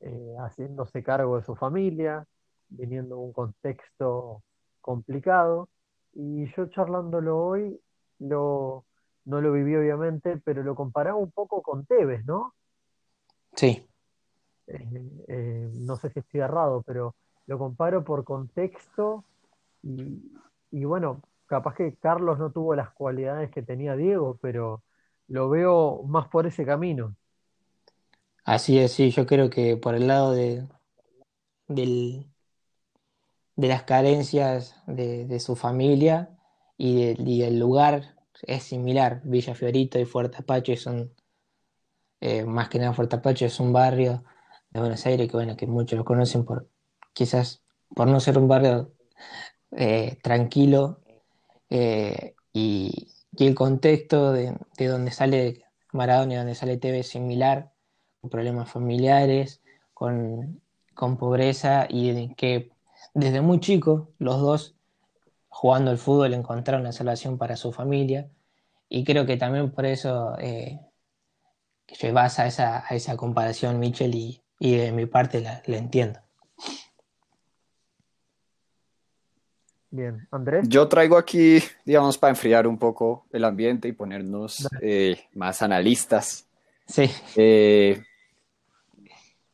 eh, haciéndose cargo de su familia, viniendo de un contexto complicado. Y yo charlándolo hoy, lo, no lo viví obviamente, pero lo comparaba un poco con Tevez, ¿no? Sí. Eh, eh, no sé si estoy errado, pero lo comparo por contexto y, y bueno, capaz que Carlos no tuvo las cualidades que tenía Diego, pero lo veo más por ese camino. Así es, sí, yo creo que por el lado de, del, de las carencias de, su familia y, del lugar es similar. Villa Fiorito y Fuerte Apache son, eh, más que nada Fuerte Apache es un barrio de Buenos Aires que bueno, que muchos lo conocen por, quizás por no ser un barrio eh, tranquilo eh, y, el contexto de, donde sale Maradona y donde sale TV es similar, con problemas familiares, con, con pobreza y que desde muy chico los dos jugando al fútbol encontraron la salvación para su familia y creo que también por eso eh, que basa a esa, a esa comparación Michel y, de mi parte la, entiendo. Bien, Andrés. Yo traigo aquí, digamos, para enfriar un poco el ambiente y ponernos eh, más analistas. Sí. Eh,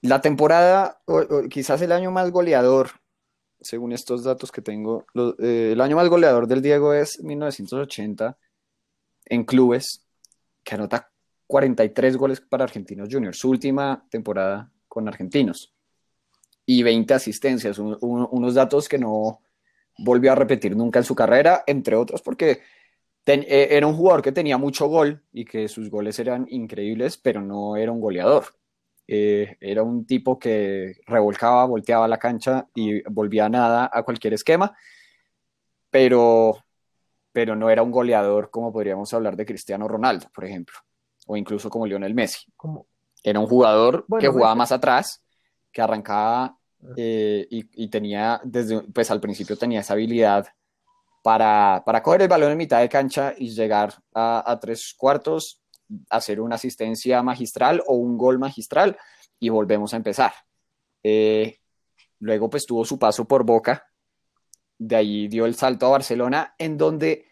la temporada, o, quizás el año más goleador, según estos datos que tengo, eh, el año más goleador del Diego es 1980 en clubes, que anota 43 goles para Argentinos Juniors, su última temporada con Argentinos, y 20 asistencias, unos datos que no volvió a repetir nunca en su carrera, entre otros porque eh, era un jugador que tenía mucho gol y que sus goles eran increíbles, pero no era un goleador. Eh, era un tipo que revolcaba, volteaba la cancha y volvía nada a cualquier esquema, pero, pero no era un goleador como podríamos hablar de Cristiano Ronaldo, por ejemplo, o incluso como Lionel Messi. Era un jugador que jugaba más atrás, que arrancaba ah. eh, y, tenía, desde, pues al principio tenía esa habilidad para, para coger el balón en mitad de cancha y llegar a, a tres cuartos hacer una asistencia magistral o un gol magistral y volvemos a empezar. Eh, luego pues tuvo su paso por Boca, de ahí dio el salto a Barcelona, en donde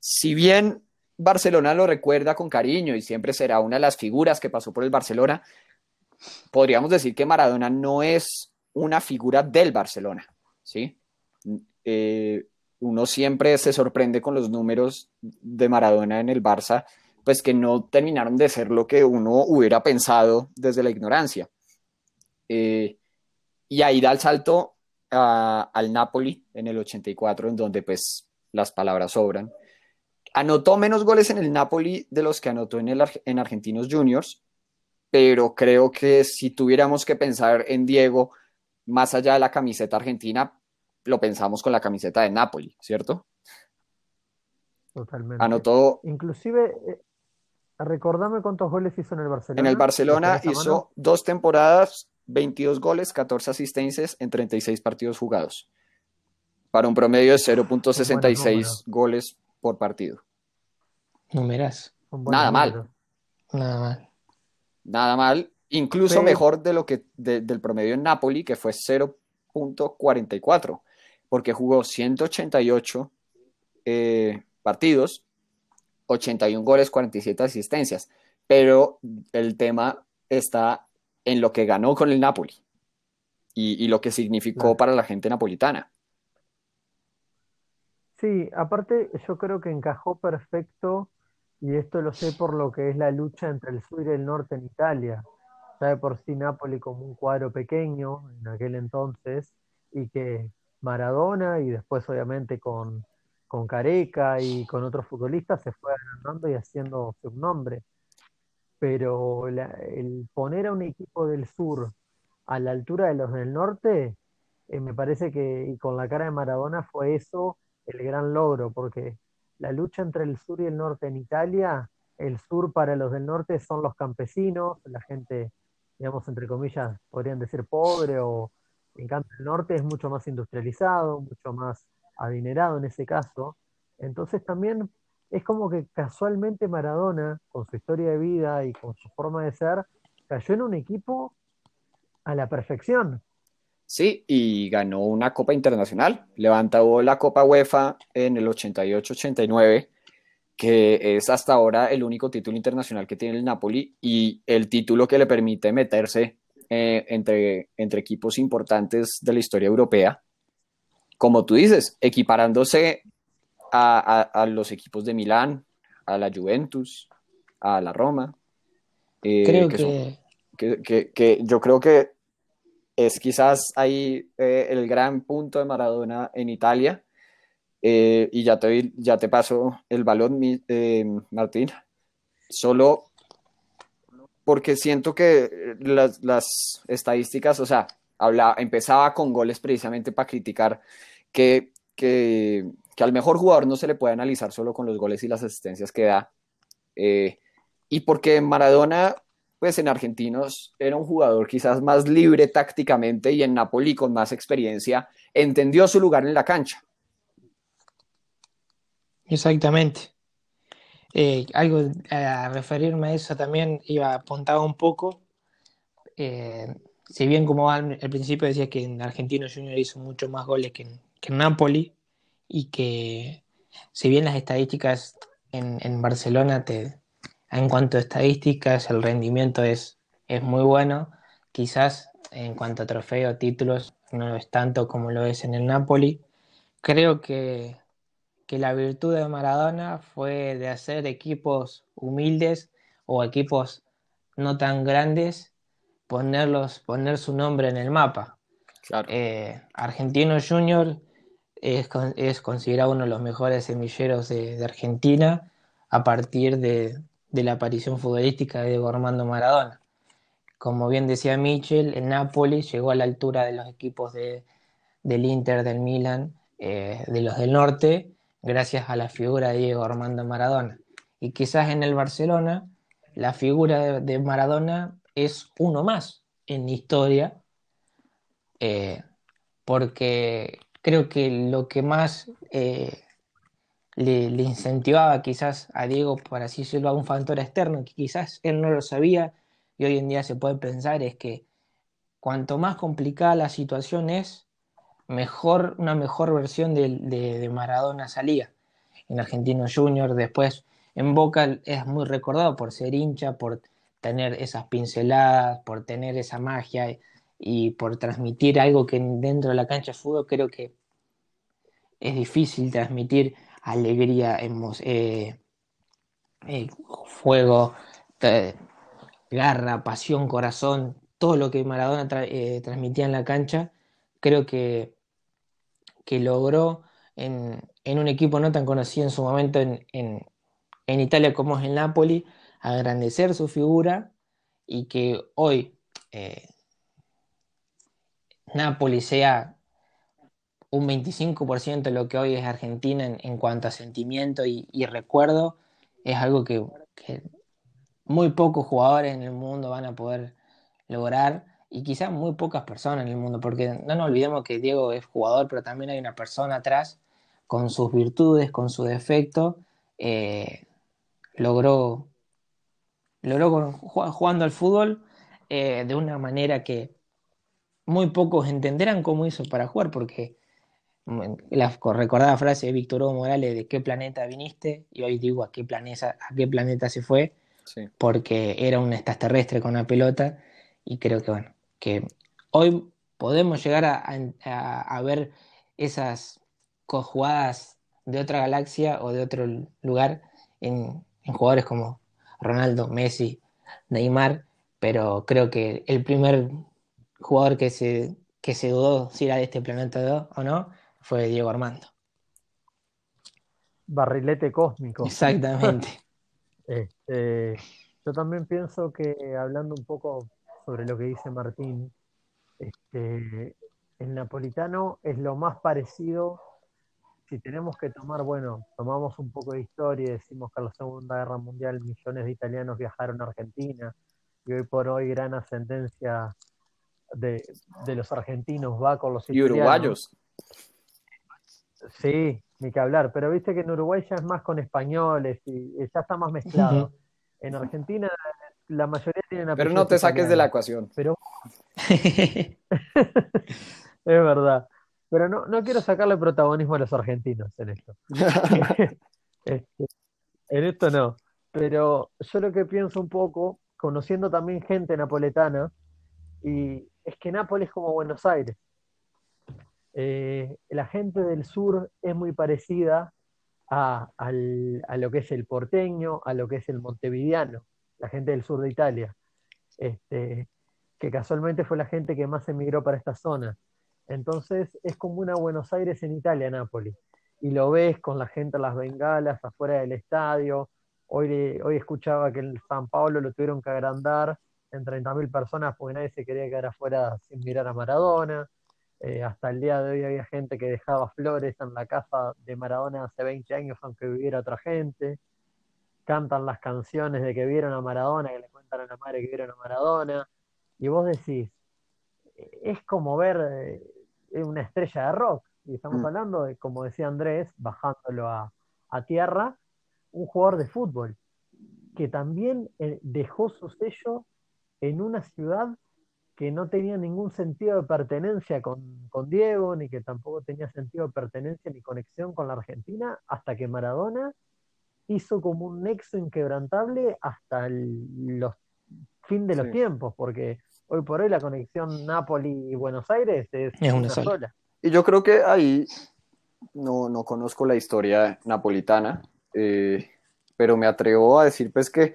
si bien Barcelona lo recuerda con cariño y siempre será una de las figuras que pasó por el Barcelona, podríamos decir que Maradona no es una figura del Barcelona, ¿sí? Eh, uno siempre se sorprende con los números de Maradona en el Barça, pues que no terminaron de ser lo que uno hubiera pensado desde la ignorancia. Eh, y ahí da el salto al Napoli en el 84, en donde pues las palabras sobran. Anotó menos goles en el Napoli de los que anotó en, el, en Argentinos Juniors, pero creo que si tuviéramos que pensar en Diego, más allá de la camiseta argentina, lo pensamos con la camiseta de Napoli, ¿cierto? Totalmente. Anotó. Inclusive, eh, recordame cuántos goles hizo en el Barcelona. En el Barcelona hizo dos temporadas, 22 goles, 14 asistencias en 36 partidos jugados. Para un promedio de 0.66 goles por partido. Numeras. Nada mal. Nada mal. Nada mal. Incluso mejor de lo que del promedio en Napoli, que fue 0.44, porque jugó 188 eh, partidos 81 goles, 47 asistencias. Pero el tema está en lo que ganó con el Napoli y, lo que significó para la gente napolitana. Sí, aparte yo creo que encajó perfecto, y esto lo sé por lo que es la lucha entre el sur y el norte en Italia. Sabe por sí Napoli como un cuadro pequeño en aquel entonces, y que Maradona, y después obviamente con con Careca y con otros futbolistas se fue agrandando y haciendo su nombre. Pero el poner a un equipo del sur a la altura de los del norte, eh, me parece que, y con la cara de Maradona, fue eso el gran logro, porque la lucha entre el sur y el norte en Italia, el sur para los del norte son los campesinos, la gente, digamos, entre comillas, podrían decir pobre, o en el norte es mucho más industrializado, mucho más adinerado en ese caso. Entonces también es como que casualmente Maradona, con su historia de vida y con su forma de ser, cayó en un equipo a la perfección. Sí, y ganó una Copa Internacional. Levantó la Copa UEFA en el 88-89, que es hasta ahora el único título internacional que tiene el Napoli y el título que le permite meterse eh, entre, entre equipos importantes de la historia europea, como tú dices, equiparándose a, los equipos de Milán, a la Juventus, a la Roma. Eh, creo que... que, yo creo que es quizás ahí eh, el gran punto de Maradona en Italia. y ya te, ya te paso el balón, Martín. Solo porque siento que las, las estadísticas, o sea, hablaba, empezaba con goles precisamente para criticar que, que, que, al mejor jugador no se le puede analizar solo con los goles y las asistencias que da. Eh, y porque Maradona, pues en Argentinos era un jugador quizás más libre tácticamente y en Napoli con más experiencia, entendió su lugar en la cancha. Exactamente. Eh, algo a referirme a eso también iba apuntado un poco. Eh, si bien como al, principio decía que en Argentino Junior hizo mucho más goles que en, que Napoli y que si bien las estadísticas en, Barcelona te, en cuanto a estadísticas el rendimiento es, es muy bueno, quizás en cuanto a trofeo, títulos, no es tanto como lo es en el Napoli. Creo que que la virtud de Maradona fue de hacer equipos humildes o equipos no tan grandes, ponerlos, poner su nombre en el mapa. Eh, Argentino Junior es, considerado uno de los mejores semilleros de, Argentina a partir de, la aparición futbolística de Diego Armando Maradona. Como bien decía Michel, el Napoli llegó a la altura de los equipos de, del Inter, del Milan, eh, de los del norte, gracias a la figura de Diego Armando Maradona. Y quizás en el Barcelona la figura de, Maradona es uno más en historia, eh, porque creo que lo que más eh, le, incentivaba quizás a Diego, por así decirlo, a un factor externo, que quizás él no lo sabía y hoy en día se puede pensar, es que cuanto más complicada la situación es, mejor, una mejor versión de, Maradona salía. En Argentino Junior, después en Boca es muy recordado por ser hincha, por tener esas pinceladas, por tener esa magia y por transmitir algo que dentro de la cancha de fútbol creo que es difícil transmitir alegría, eh, eh, fuego, garra, pasión, corazón, todo lo que Maradona eh, transmitía en la cancha, creo que que logró en, un equipo no tan conocido en su momento en, Italia como es el Napoli, agrandecer su figura y que hoy eh, Napoli sea un 25% de lo que hoy es Argentina en, cuanto a sentimiento y, recuerdo, es algo que, que, muy pocos jugadores en el mundo van a poder lograr y quizás muy pocas personas en el mundo, porque no nos olvidemos que Diego es jugador, pero también hay una persona atrás con sus virtudes, con su defecto, eh, logró, logró jugando al fútbol eh, de una manera que muy pocos entenderán cómo hizo para jugar, porque mm, la recordada frase de Víctor Hugo Morales de qué planeta viniste, y hoy digo a qué planeta, a qué planeta se fue, porque era un extraterrestre con una pelota, y creo que bueno, que hoy podemos llegar a, ver esas jugadas de otra galaxia o de otro lugar en, jugadores como Ronaldo, Messi, Neymar, pero creo que el primer jugador que se, que se dudó si era de este planeta o no fue Diego Armando. Barrilete cósmico. Exactamente. <laughs> Este, yo también pienso que hablando un poco sobre lo que dice Martín. Este, el napolitano es lo más parecido, si tenemos que tomar, bueno, tomamos un poco de historia y decimos que en la Segunda Guerra Mundial millones de italianos viajaron a Argentina y hoy por hoy gran ascendencia de, los argentinos va con los y uruguayos. Sí, ni que hablar, pero viste que en Uruguay ya es más con españoles y ya está más mezclado. En Argentina la mayoría tienen Pero no te saques de la ecuación. Pero <laughs> es verdad. Pero no, no quiero sacarle protagonismo a los argentinos en esto. <laughs> Este, en esto no. Pero yo lo que pienso un poco, conociendo también gente napoletana, y es que Nápoles es como Buenos Aires. Eh, la gente del sur es muy parecida a, lo que es el porteño, a lo que es el montevideano, la gente del sur de Italia, este, que casualmente fue la gente que más emigró para esta zona. Entonces es como una Buenos Aires en Italia, Nápoles. Y lo ves con la gente a las bengalas afuera del estadio. Hoy, hoy escuchaba que en San Pablo lo tuvieron que agrandar en 30.000 personas porque nadie se quería quedar afuera sin mirar a Maradona. Eh, hasta el día de hoy había gente que dejaba flores en la casa de Maradona hace 20 años aunque viviera otra gente. Cantan las canciones de que vieron a Maradona, que le cuentan a la madre que vieron a Maradona. Y vos decís, es como ver eh, una estrella de rock. Y estamos mm. hablando de, como decía Andrés, bajándolo a, tierra, un jugador de fútbol que también eh, dejó su sello en una ciudad que no tenía ningún sentido de pertenencia con, Diego, ni que tampoco tenía sentido de pertenencia ni conexión con la Argentina, hasta que Maradona hizo como un nexo inquebrantable hasta el los fin de los tiempos, porque hoy por hoy la conexión Napoli y Buenos Aires es, una, sola. Y yo creo que ahí no, no conozco la historia napolitana, eh, pero me atrevo a decir pues que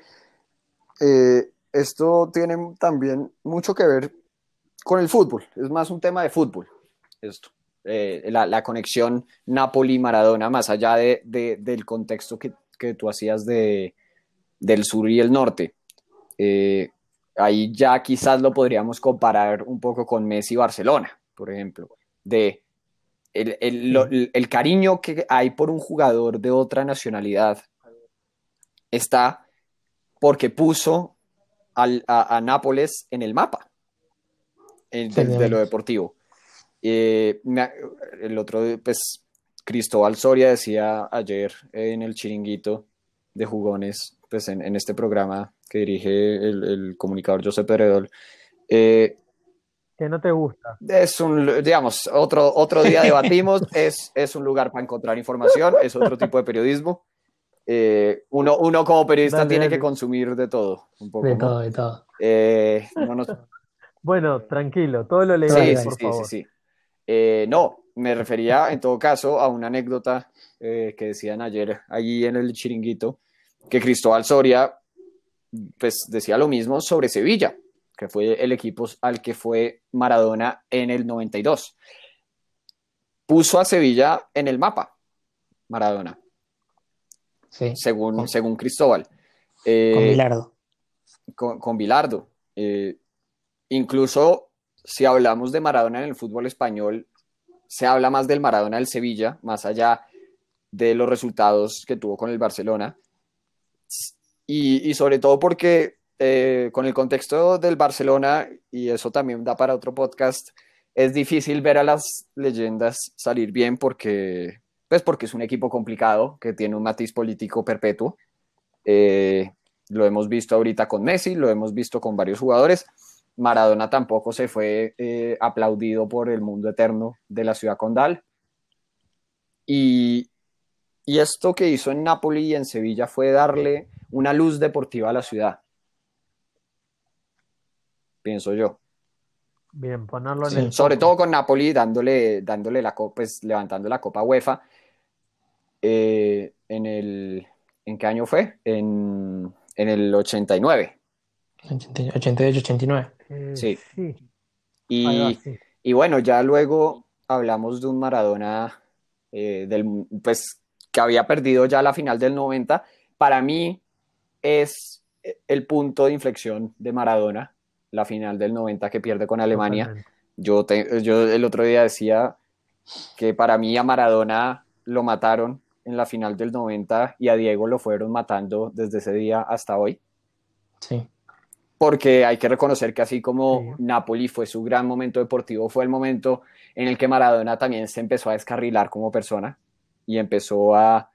eh, esto tiene también mucho que ver con el fútbol, es más un tema de fútbol, esto. Eh, la, conexión Napoli-Maradona, más allá de, del contexto que, tú hacías de, del sur y el norte. Eh, ahí ya quizás lo podríamos comparar un poco con Messi-Barcelona, por ejemplo, de el, el, cariño que hay por un jugador de otra nacionalidad está porque puso a, Nápoles en el mapa de, lo deportivo. Eh, el otro, pues, Cristóbal Soria decía ayer en el chiringuito de jugones, pues en, este programa que dirige el, comunicador José Peredol, eh, que no te gusta. Es un, digamos, otro, otro día debatimos, <laughs> es, es un lugar para encontrar información, es otro tipo de periodismo. Eh, uno, uno como periodista tiene que consumir de todo. Un poco, de todo, de todo. Eh, <laughs> bueno, tranquilo, todo lo legal, sí, sí, Sí, sí, eh, no, me refería en todo caso a una anécdota que decían ayer allí en el chiringuito, que Cristóbal Soria pues decía lo mismo sobre Sevilla, que fue el equipo al que fue Maradona en el 92. Puso a Sevilla en el mapa, Maradona según, según Cristóbal. Eh, con Bilardo. Con, Bilardo. Eh, incluso si hablamos de Maradona en el fútbol español, se habla más del Maradona del Sevilla, más allá de los resultados que tuvo con el Barcelona. Y, sobre todo porque eh, con el contexto del Barcelona, y eso también da para otro podcast, es difícil ver a las leyendas salir bien porque pues porque es un equipo complicado que tiene un matiz político perpetuo. Eh, lo hemos visto ahorita con Messi, lo hemos visto con varios jugadores. Maradona tampoco se fue eh, aplaudido por el mundo eterno de la ciudad condal. Y, y esto que hizo en Nápoles y en Sevilla fue darle una luz deportiva a la ciudad. Pienso yo. Bien, ponerlo en Sobre todo con Napoli dándole, dándole la copa, pues levantando la copa UEFA eh, en el, ¿en qué año fue? En, el 89. 88, 89. sí. Y, bueno, ya luego hablamos de un Maradona eh, del, pues, que había perdido ya la final del 90. Para mí es el punto de inflexión de Maradona, la final del 90 que pierde con Alemania. Yo, yo el otro día decía que para mí a Maradona lo mataron en la final del 90 y a Diego lo fueron matando desde ese día hasta hoy. Sí. Porque hay que reconocer que así como Napoli fue su gran momento deportivo, fue el momento en el que Maradona también se empezó a descarrilar como persona y empezó a,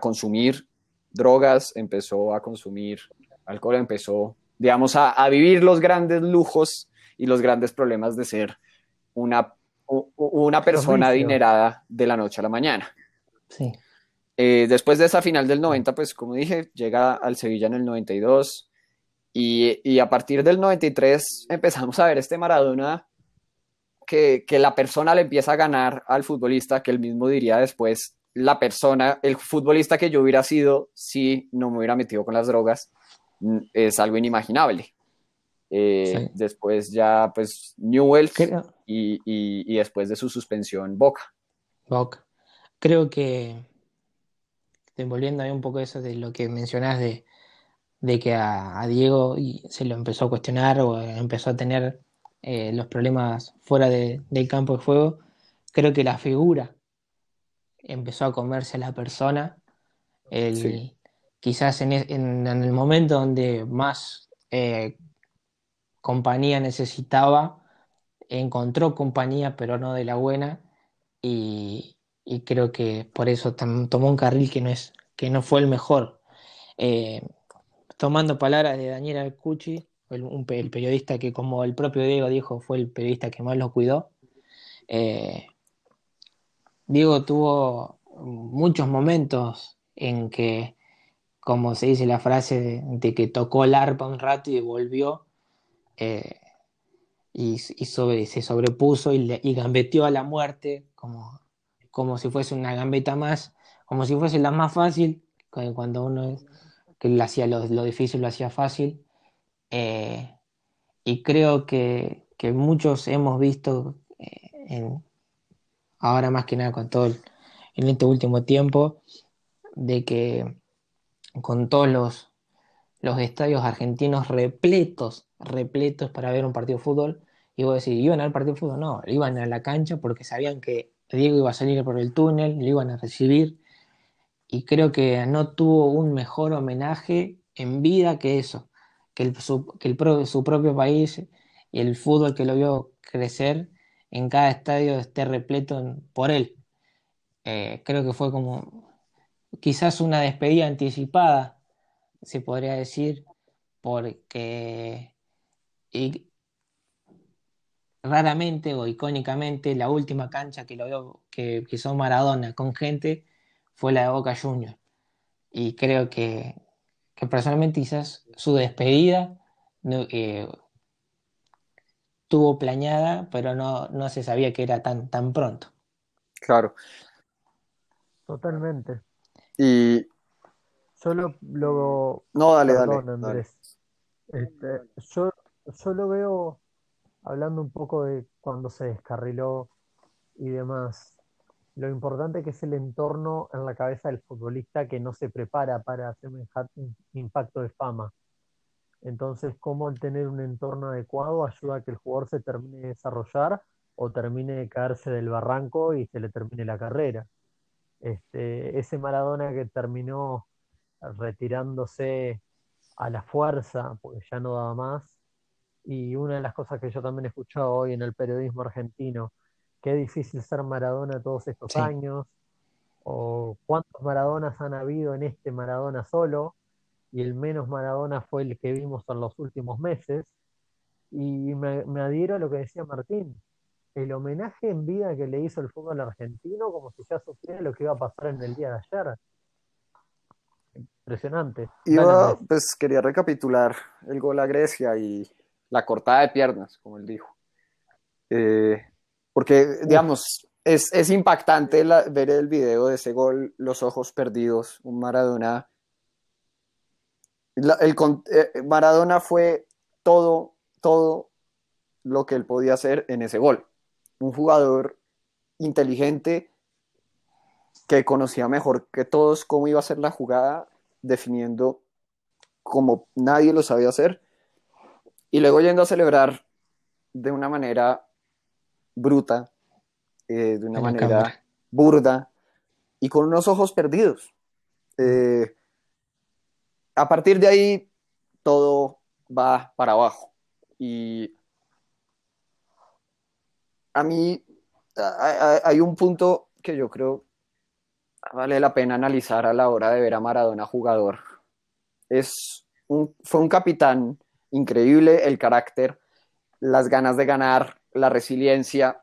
consumir drogas, empezó a consumir alcohol, empezó, digamos, a, vivir los grandes lujos y los grandes problemas de ser una, una persona adinerada de la noche a la mañana. Sí. Eh, después de esa final del 90, pues como dije, llega al Sevilla en el 92 Y, a partir del 93 empezamos a ver este Maradona que, que, la persona le empieza a ganar al futbolista, que él mismo diría después, la persona, el futbolista que yo hubiera sido si no me hubiera metido con las drogas, mm, es algo inimaginable. Eh, después ya, pues, Newell y, y, después de su suspensión, Boca. Boca. Creo que, volviendo ahí un poco eso de lo que mencionás de, de que a, Diego se lo empezó a cuestionar o empezó a tener eh, los problemas fuera del campo de juego, creo que la figura empezó a comerse a la persona. Quizás en, el momento donde más eh, compañía necesitaba, encontró compañía, pero no de la buena, y, creo que por eso tomó un carril que no, es, que no fue el mejor. Eh, tomando palabras de Daniel Alcucci, el, periodista que, como el propio Diego dijo, fue el periodista que más lo cuidó. Eh, Diego tuvo muchos momentos en que, como se dice la frase, de, que tocó el arpa un rato y volvió, eh, y, se sobrepuso y, y, gambeteó a la muerte como, como si fuese una gambeta más, como si fuese la más fácil, cuando uno que le hacía lo, difícil, lo hacía fácil. Eh, y creo que, muchos hemos visto eh, ahora más que nada con todo en este último tiempo, de que con todos los, los estadios argentinos repletos, repletos para ver un partido de fútbol, y vos decís, ¿iban al partido de fútbol? No, iban a la cancha porque sabían que Diego iba a salir por el túnel, lo iban a recibir, y creo que no tuvo un mejor homenaje en vida que eso, que, el, su, su propio país y el fútbol que lo vio crecer en cada estadio esté repleto por él. Eh, creo que fue como quizás una despedida anticipada, se podría decir, porque raramente o icónicamente la última cancha que lo vio que quiso Maradona con gente fue la de Boca Juniors. Y creo que, personalmente quizás su despedida eh, tuvo planeada, pero no, no se sabía que era tan, tan pronto. Claro. Totalmente. Y. Solo lo. No, dale, dale, este, yo, yo lo veo hablando un poco de cuando se descarriló y demás lo importante que es el entorno en la cabeza del futbolista que no se prepara para semejante impacto de fama. Entonces, cómo tener un entorno adecuado ayuda a que el jugador se termine de desarrollar o termine de caerse del barranco y se le termine la carrera. Este, ese Maradona que terminó retirándose a la fuerza, porque ya no daba más, y una de las cosas que yo también he escuchado hoy en el periodismo argentino, qué difícil ser Maradona todos estos años, o cuántos Maradonas han habido en este Maradona solo, y el menos Maradona fue el que vimos en los últimos meses. Y me, adhiero a lo que decía Martín, el homenaje en vida que le hizo el fútbol argentino, como si ya supiera lo que iba a pasar en el día de ayer. Impresionante. Iba, pues quería recapitular el gol a Grecia y la cortada de piernas, como él dijo. Eh, porque, digamos, es, es impactante ver el video de ese gol, los ojos perdidos, un Maradona. el, eh, Maradona fue todo, todo lo que él podía hacer en ese gol. Un jugador inteligente que conocía mejor que todos cómo iba a ser la jugada, definiendo como nadie lo sabía hacer, y luego yendo a celebrar de una manera bruta, eh, de una manera burda y con unos ojos perdidos. Eh, a partir de ahí, todo va para abajo. Y a mí hay un punto que yo creo vale la pena analizar a la hora de ver a Maradona jugador. Es fue un capitán increíble, el carácter, las ganas de ganar, la resiliencia.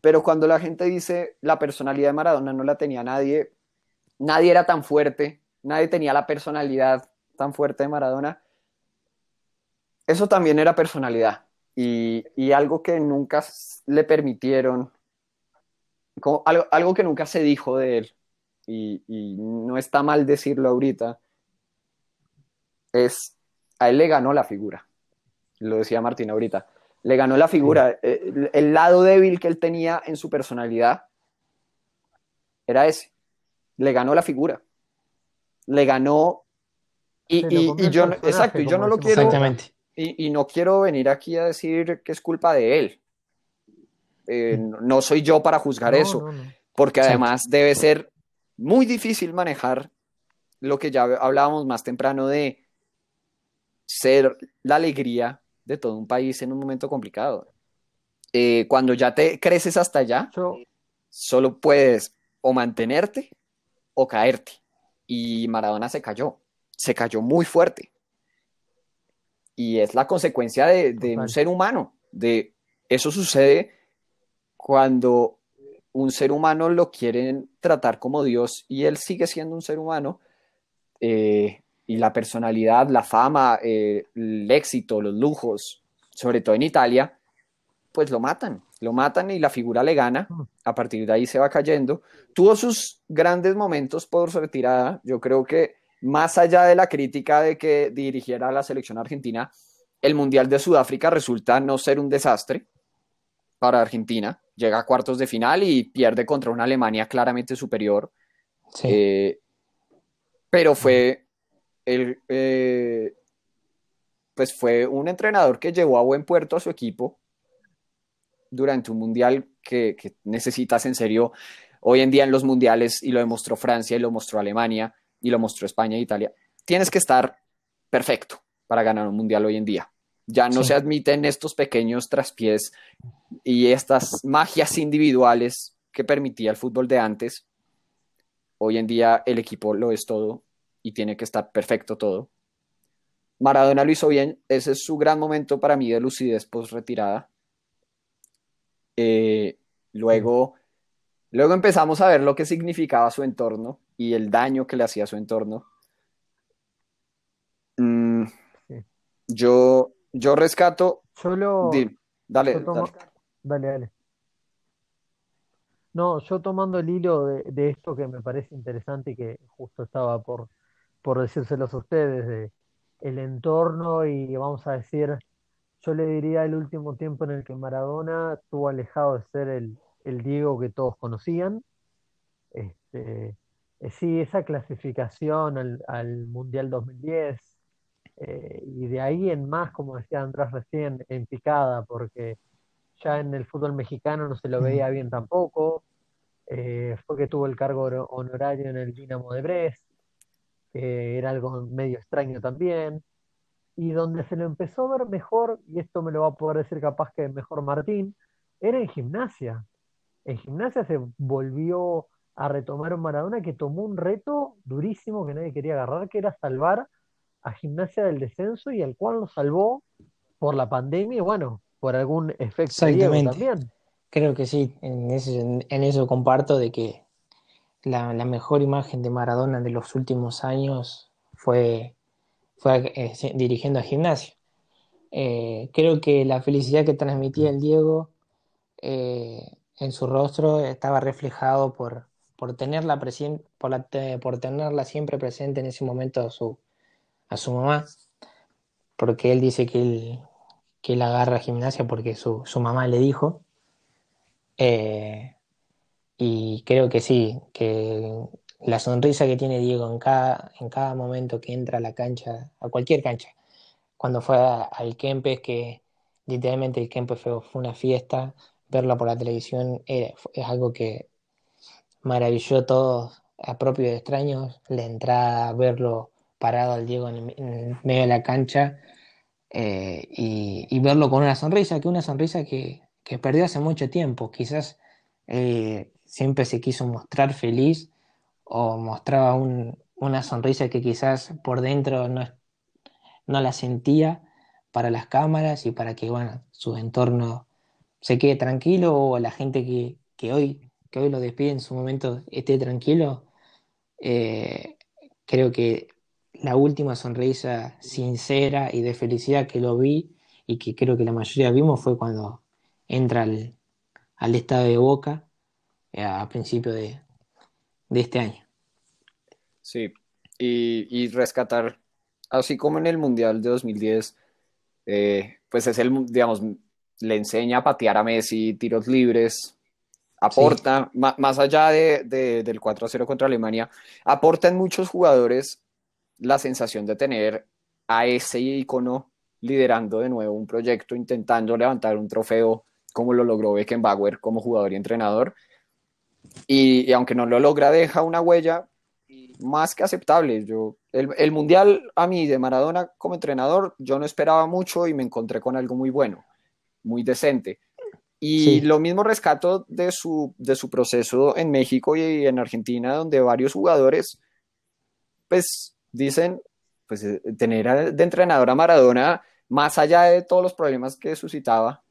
Pero cuando la gente dice la personalidad de Maradona no la tenía nadie, nadie era tan fuerte, nadie tenía la personalidad tan fuerte de Maradona, eso también era personalidad y, y algo que nunca le permitieron, como algo, algo, que nunca se dijo de él, y, y, no está mal decirlo ahorita, es, a él le ganó la figura, lo decía Martín ahorita, le ganó la figura, el, el lado débil que él tenía en su personalidad era ese, le ganó la figura, le ganó y, y, y, yo, exacto, y yo no lo quiero, Exactamente. Y, y, no quiero venir aquí a decir que es culpa de él. Eh, no soy yo para juzgar no, eso, no, no. porque además sí. debe ser muy difícil manejar lo que ya hablábamos más temprano de ser la alegría de todo un país en un momento complicado. Eh, cuando ya te creces hasta allá, yo... solo puedes o mantenerte o caerte. Y Maradona se cayó, se cayó muy fuerte y es la consecuencia de, de un ser humano. De eso sucede cuando un ser humano lo quieren tratar como Dios y él sigue siendo un ser humano. Eh, y la personalidad, la fama, eh, el éxito, los lujos, sobre todo en Italia, pues lo matan, lo matan y la figura le gana. A partir de ahí se va cayendo. Tuvo sus grandes momentos por su retirada. Yo creo que más allá de la crítica de que dirigiera a la selección argentina, el Mundial de Sudáfrica resulta no ser un desastre para Argentina. Llega a cuartos de final y pierde contra una Alemania claramente superior. Sí. Eh, pero fue el, eh, pues fue un entrenador que llevó a buen puerto a su equipo durante un mundial que, que necesitas en serio hoy en día en los mundiales y lo demostró Francia y lo mostró Alemania y lo mostró España e Italia, tienes que estar perfecto para ganar un mundial hoy en día. Ya no sí. se admiten estos pequeños traspiés y estas magias individuales que permitía el fútbol de antes. Hoy en día el equipo lo es todo y tiene que estar perfecto todo. Maradona lo hizo bien, ese es su gran momento para mí de lucidez post retirada. Eh, luego, luego empezamos a ver lo que significaba su entorno y el daño que le hacía a su entorno. Mm. Yo, yo rescato. Solo. Di, dale, yo tomo, dale, dale. dale. No, yo tomando el hilo de, de, esto que me parece interesante y que justo estaba por, por decírselos a ustedes, de el entorno y vamos a decir, yo le diría el último tiempo en el que Maradona estuvo alejado de ser el, el Diego que todos conocían. Este, eh, sí, esa clasificación al, al Mundial 2010 eh, y de ahí en más, como decía Andrés recién, en picada, porque ya en el fútbol mexicano no se lo veía bien tampoco. Eh, fue que tuvo el cargo honorario en el Dinamo de Brest, que era algo medio extraño también. Y donde se lo empezó a ver mejor, y esto me lo va a poder decir capaz que mejor Martín, era en gimnasia. En gimnasia se volvió a retomar un Maradona que tomó un reto durísimo que nadie quería agarrar, que era salvar a Gimnasia del descenso y al cual lo salvó por la pandemia y bueno, por algún efecto también. Creo que sí, en, ese, en eso comparto de que la, mejor imagen de Maradona de los últimos años fue, fue eh, dirigiendo a Gimnasia. Eh, creo que la felicidad que transmitía el Diego eh, en su rostro estaba reflejado por, por tenerla, por, la, por tenerla siempre presente en ese momento a su, a su mamá, porque él dice que él, que él agarra gimnasia porque su, su mamá le dijo. Y creo que sí, que la sonrisa que tiene Diego en cada, en cada momento que entra a la cancha, a cualquier cancha, cuando fue al Kempes, que literalmente el Kempes fue, fue una fiesta, verlo por la televisión era, es algo que maravilló a todos, a propios extraños, la entrada, verlo parado al Diego en, en medio de la cancha eh, y, y, verlo con una sonrisa, que una sonrisa que, que perdió hace mucho tiempo. Quizás eh, siempre se quiso mostrar feliz o mostraba un, una sonrisa que quizás por dentro no, no la sentía para las cámaras y para que bueno, su entorno se quede tranquilo o la gente que, que hoy que hoy lo despide en su momento esté tranquilo, eh, creo que la última sonrisa sincera y de felicidad que lo vi y que creo que la mayoría vimos fue cuando entra al, al estado de Boca a principio de, de este año. Sí, y, y, rescatar, así como en el Mundial de 2010, eh, pues es el, digamos, le enseña a patear a Messi tiros libres, aporta, sí. más allá de, de, del 4-0 contra Alemania, aporta en muchos jugadores la sensación de tener a ese icono liderando de nuevo un proyecto, intentando levantar un trofeo como lo logró Beckenbauer como jugador y entrenador. Y, y aunque no lo logra, deja una huella más que aceptable. Yo, el, el, Mundial a mí de Maradona como entrenador, yo no esperaba mucho y me encontré con algo muy bueno, muy decente. Y sí. lo mismo rescato de su, de su proceso en México y en Argentina, donde varios jugadores, pues dicen, pues tener de entrenador a Maradona, más allá de todos los problemas que suscitaba,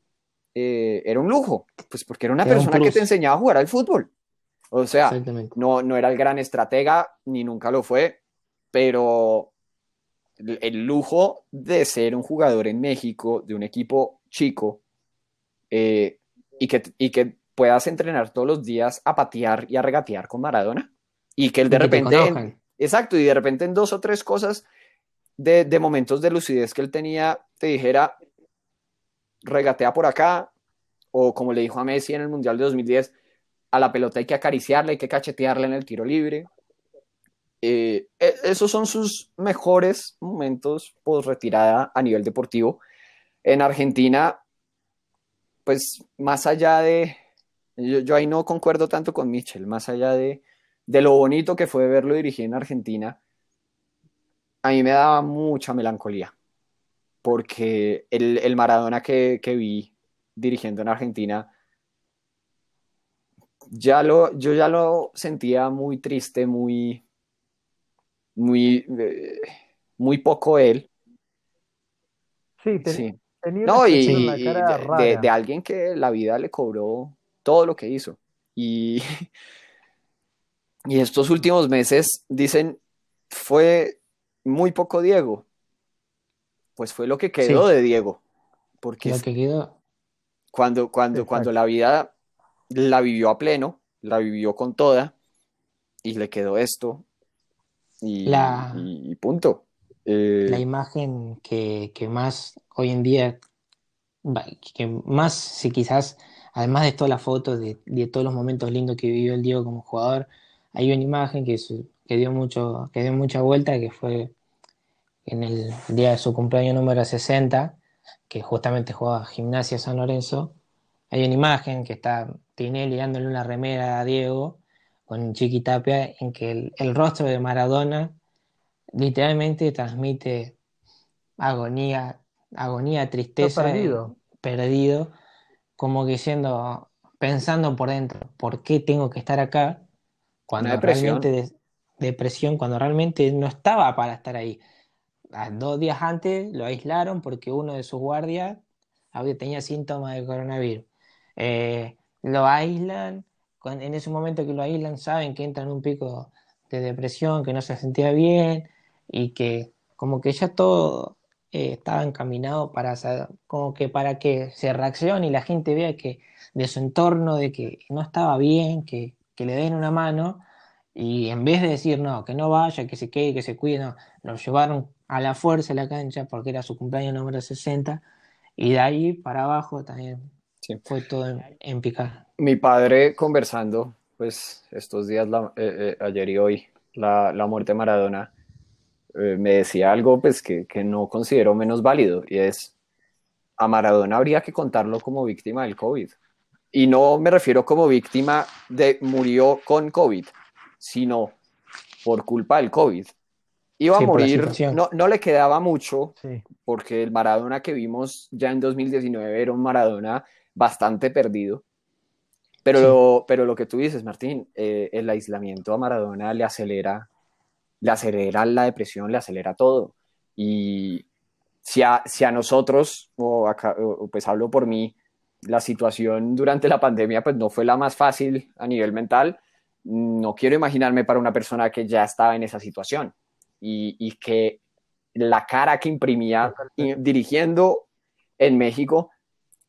eh, era un lujo, pues porque era una era persona un que te enseñaba a jugar al fútbol. O sea, no, no era el gran estratega, ni nunca lo fue, pero el lujo de ser un jugador en México, de un equipo chico, eh, y, que, y que puedas entrenar todos los días a patear y a regatear con Maradona, y que él de y repente, en, exacto, y de repente en dos o tres cosas de, de momentos de lucidez que él tenía, te dijera, regatea por acá, o como le dijo a Messi en el Mundial de 2010, a la pelota hay que acariciarla, hay que cachetearla en el tiro libre. Eh, esos son sus mejores momentos post retirada a nivel deportivo. En Argentina, pues más allá de, yo, yo, ahí no concuerdo tanto con Michel, más allá de, de lo bonito que fue verlo dirigir en Argentina, a mí me daba mucha melancolía, porque el, el Maradona que, que vi dirigiendo en Argentina, ya lo, yo ya lo sentía muy triste, muy, muy, eh, muy poco él. Sí, ten, sí. tenía no, y, y de, de, de, alguien que la vida le cobró todo lo que hizo. Y, <laughs> y estos últimos meses dicen, fue muy poco Diego. Pues fue lo que quedó sí. de Diego. Porque lo que quedó. Cuando, cuando, cuando la vida la vivió a pleno, la vivió con toda y le quedó esto y, la, y, y punto. Eh, la imagen que, que, más hoy en día, que más, si quizás, además de todas las fotos, de, de, todos los momentos lindos que vivió el Diego como jugador, hay una imagen que, su, que, dio, mucho, que dio mucha vuelta, que fue en el día de su cumpleaños número 60, que justamente jugaba Gimnasia San Lorenzo, hay una imagen que está Tinelli dándole una remera a Diego con Chiqui Tapia en que el, el rostro de Maradona literalmente transmite agonía, agonía, tristeza, perdido. perdido, como que siendo, pensando por dentro, ¿por qué tengo que estar acá? Cuando depresión. realmente de, depresión, cuando realmente no estaba para estar ahí. Dos días antes lo aislaron porque uno de sus guardias tenía síntomas de coronavirus. Eh, lo aíslan, en ese momento que lo aíslan saben que entra en un pico de depresión, que no se sentía bien y que como que ya todo eh, estaba encaminado para como que para que se reaccione y la gente vea que de su entorno, de que no estaba bien, que, que le den una mano y en vez de decir no, que no vaya, que se quede, que se cuide, no, lo llevaron a la fuerza a la cancha porque era su cumpleaños número 60 y de ahí para abajo también Sí. Fue todo en, en. Mi padre conversando, pues estos días, la, eh, eh, ayer y hoy, la, la muerte de Maradona, eh, me decía algo pues que, que, no considero menos válido y es, a Maradona habría que contarlo como víctima del COVID. Y no me refiero como víctima de murió con COVID, sino por culpa del COVID. Iba sí, a morir, no, no, le quedaba mucho, sí. porque el Maradona que vimos ya en 2019 era un Maradona bastante perdido. Pero, sí. lo, pero lo que tú dices, Martín, eh, el aislamiento a Maradona le acelera, le acelera la depresión, le acelera todo. Y si a, si a nosotros, o, acá, pues hablo por mí, la situación durante la pandemia pues no fue la más fácil a nivel mental, no quiero imaginarme para una persona que ya estaba en esa situación. y, que la cara que imprimía dirigiendo en México,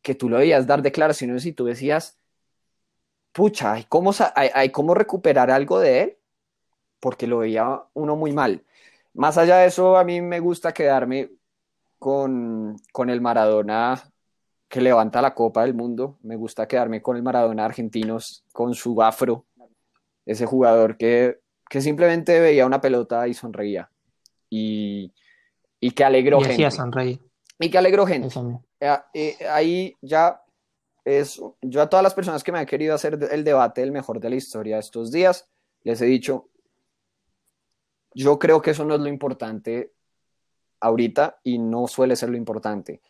que tú lo veías dar declaraciones y tú decías, pucha, ¿hay cómo, hay, cómo recuperar algo de él? Porque lo veía uno muy mal. Más allá de eso, a mí me gusta quedarme con, con el Maradona que levanta la Copa del Mundo. Me gusta quedarme con el Maradona argentinos, con su afro, ese jugador que, que simplemente veía una pelota y sonreía. Y, y que alegró y gente. Sonreír. Y que alegró gente. Eh, eh, ahí ya es, yo a todas las personas que me han querido hacer el debate el mejor de la historia estos días, les he dicho, yo creo que eso no es lo importante ahorita y no suele ser lo importante.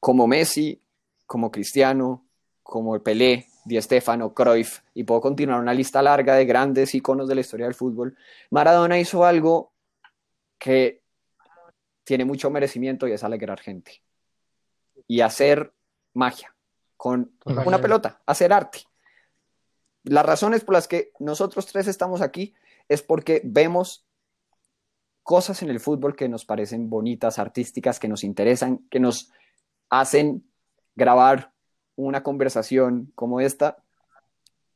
Como Messi, como Cristiano, como Pelé, Di Stefano, Cruyff, y puedo continuar una lista larga de grandes iconos de la historia del fútbol, Maradona hizo algo que tiene mucho merecimiento y es alegrar gente. Y hacer magia con una pelota, hacer arte. Las razones por las que nosotros tres estamos aquí es porque vemos cosas en el fútbol que nos parecen bonitas, artísticas, que nos interesan, que nos hacen grabar una conversación como esta.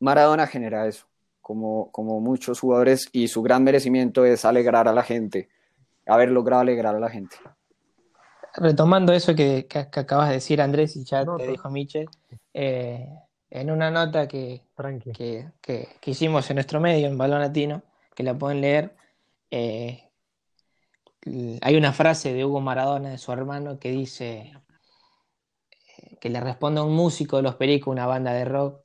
Maradona genera eso, como, como muchos jugadores, y su gran merecimiento es alegrar a la gente, haber logrado alegrar a la gente. Retomando eso que, acabas de decir, Andrés, y ya te dijo Michel, eh, en una nota que, que, que, hicimos en nuestro medio, en Balón Latino, que la pueden leer, eh, hay una frase de Hugo Maradona, de su hermano, que dice, eh, que le responde a un músico de Los Pericos, una banda de rock,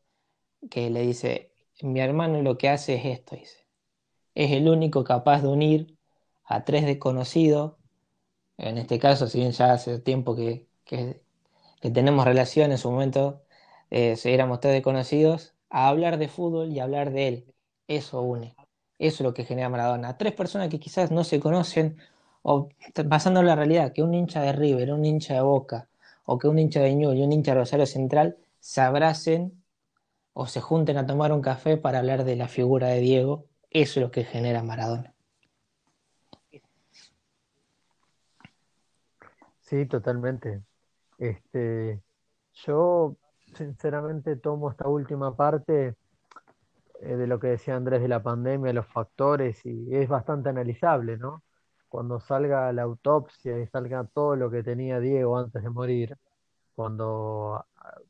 que le dice, mi hermano lo que hace es esto, dice, es el único capaz de unir a tres desconocidos, en este caso, si bien ya hace tiempo que, tenemos relación, en su momento eh, éramos tres desconocidos, a hablar de fútbol y hablar de él. Eso une. Eso es lo que genera Maradona. Tres personas que quizás no se conocen o pasando la realidad, que un hincha de River, un hincha de Boca, o que un hincha de Ñuble y un hincha de Rosario Central se abracen o se junten a tomar un café para hablar de la figura de Diego, eso es lo que genera Maradona. Sí, totalmente. Este, yo sinceramente tomo esta última parte eh, de lo que decía Andrés de la pandemia, los factores, y es bastante analizable, ¿no? cuando salga la autopsia y salga todo lo que tenía Diego antes de morir, cuando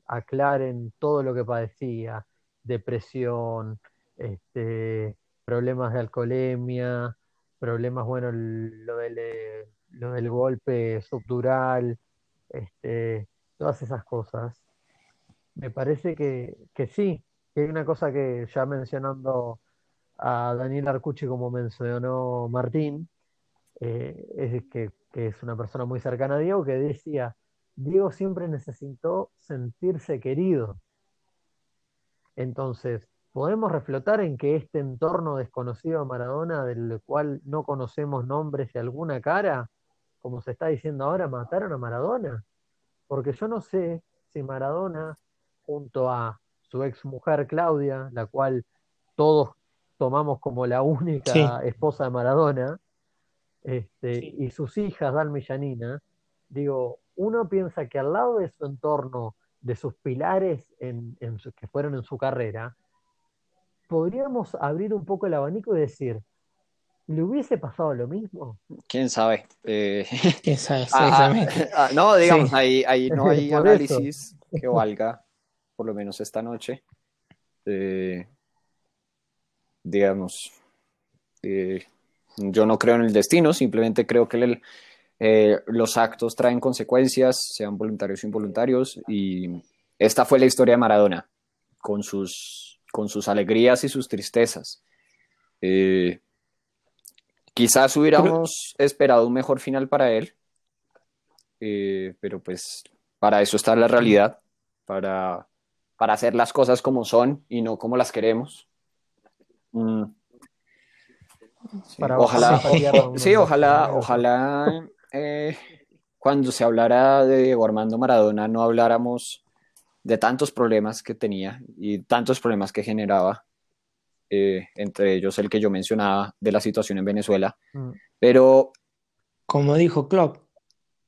aclaren todo lo que padecía, depresión, este, problemas de alcoholemia, problemas, bueno, lo del, lo del golpe subdural, este, todas esas cosas. Me parece que, que sí, que hay una cosa que ya mencionando a Daniel Arcucci como mencionó Martín, eh, es que, es una persona muy cercana a Diego, que decía, Diego siempre necesitó sentirse querido. Entonces, podemos reflotar en que este entorno desconocido a Maradona, del cual no conocemos nombres y alguna cara, como se está diciendo ahora, mataron a Maradona. Porque yo no sé si Maradona, junto a su ex mujer Claudia, la cual todos tomamos como la única esposa de Maradona, este, y sus hijas, Dalma y Janina, digo, uno piensa que al lado de su entorno, de sus pilares en, que fueron en su carrera, podríamos abrir un poco el abanico y decir, ¿le hubiese pasado lo mismo? ¿Quién sabe? Eh, <laughs> ¿Quién sabe? Ah, ah, <laughs> ah, no, digamos, ahí, no <laughs> hay análisis que valga, por lo menos esta noche. Eh, digamos, eh, yo no creo en el destino, simplemente creo que eh, los actos traen consecuencias, sean voluntarios o involuntarios, y esta fue la historia de Maradona, con sus, con sus alegrías y sus tristezas. Eh, quizás hubiéramos esperado un mejor final para él, eh, pero pues para eso está la realidad, para, para hacer las cosas como son y no como las queremos. Mm ojalá, <laughs> sí, ojalá, ojalá eh, cuando se hablara de Diego Armando Maradona no habláramos de tantos problemas que tenía y tantos problemas que generaba. Eh, entre ellos el que yo mencionaba de la situación en Venezuela. Mm, Pero Como dijo Klopp,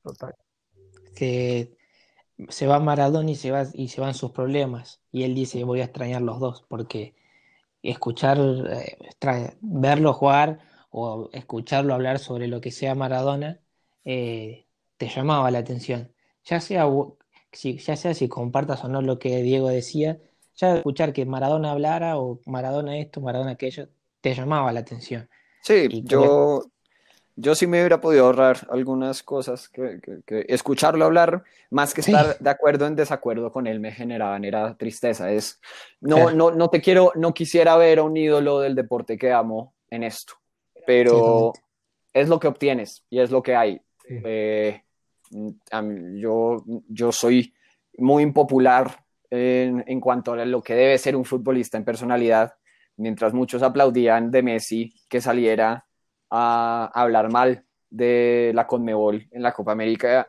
total. que se va Maradona y se va, y se van sus problemas. Y él dice, voy a extrañar los dos, porque escuchar, eh, verlo jugar o escucharlo hablar sobre lo que sea Maradona, eh, te llamaba la atención. Ya sea, si, ya sea si compartas o no lo que Diego decía, ya escuchar que Maradona hablara o Maradona esto, Maradona aquello, te llamaba la atención. sí, Y yo, yo sí me hubiera podido ahorrar algunas cosas que, que- que escucharlo hablar, más que Sí. estar de acuerdo en desacuerdo con él, me generaban, era tristeza. Es, no, Claro. no, no te quiero, no quisiera ver a un ídolo del deporte que amo en esto, pero Totalmente. es lo que obtienes y es lo que hay. Sí. Eh, mí- yo, yo soy muy impopular en, cuanto a lo que debe ser un futbolista en personalidad, mientras muchos aplaudían de Messi que saliera a hablar mal de la Conmebol en la Copa América.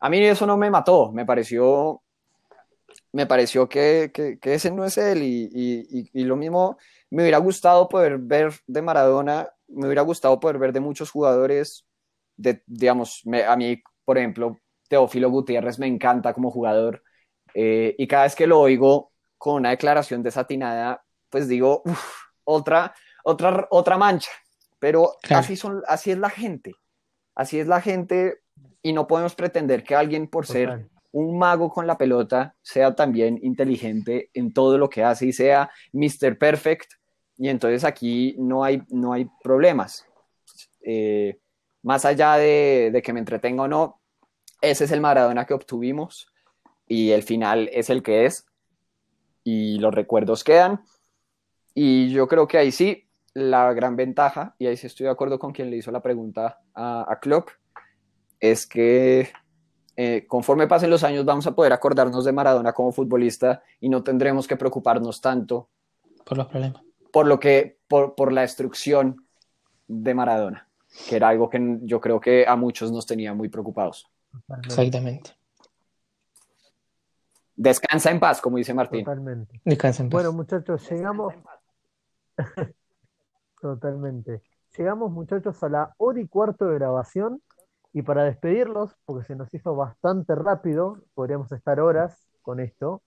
A mí eso no me mató, me pareció, me pareció que, que- ese no es él y, y- y- y lo mismo me hubiera gustado poder ver de Maradona, me hubiera gustado poder ver de muchos jugadores, de, digamos, me- a mí, por ejemplo, Teófilo Gutiérrez me encanta como jugador eh, y cada vez que lo oigo con una declaración desatinada, pues digo, "Uf, otra, otra, otra mancha, pero Claro. así, son, así es la gente, así es la gente y no podemos pretender que alguien por ser Total. un mago con la pelota sea también inteligente en todo lo que hace y sea Mr. Perfect. Y entonces aquí no hay, no hay problemas. Eh, más allá de, de que me entretenga o no, ese es el Maradona que obtuvimos y el final es el que es y los recuerdos quedan. Y yo creo que ahí sí, la gran ventaja, y ahí sí estoy de acuerdo con quien le hizo la pregunta a, a Klopp, es que eh, conforme pasen los años vamos a poder acordarnos de Maradona como futbolista y no tendremos que preocuparnos tanto Por los problemas. por lo que por, por la destrucción de Maradona, que era algo que yo creo que a muchos nos tenía muy preocupados. Exactamente. Descansa en paz, como dice Martín. Totalmente. Descansa en paz. Bueno, muchachos, llegamos. <laughs> Totalmente. Llegamos, muchachos, a la hora y cuarto de grabación. Y para despedirlos, porque se nos hizo bastante rápido, podríamos estar horas con esto.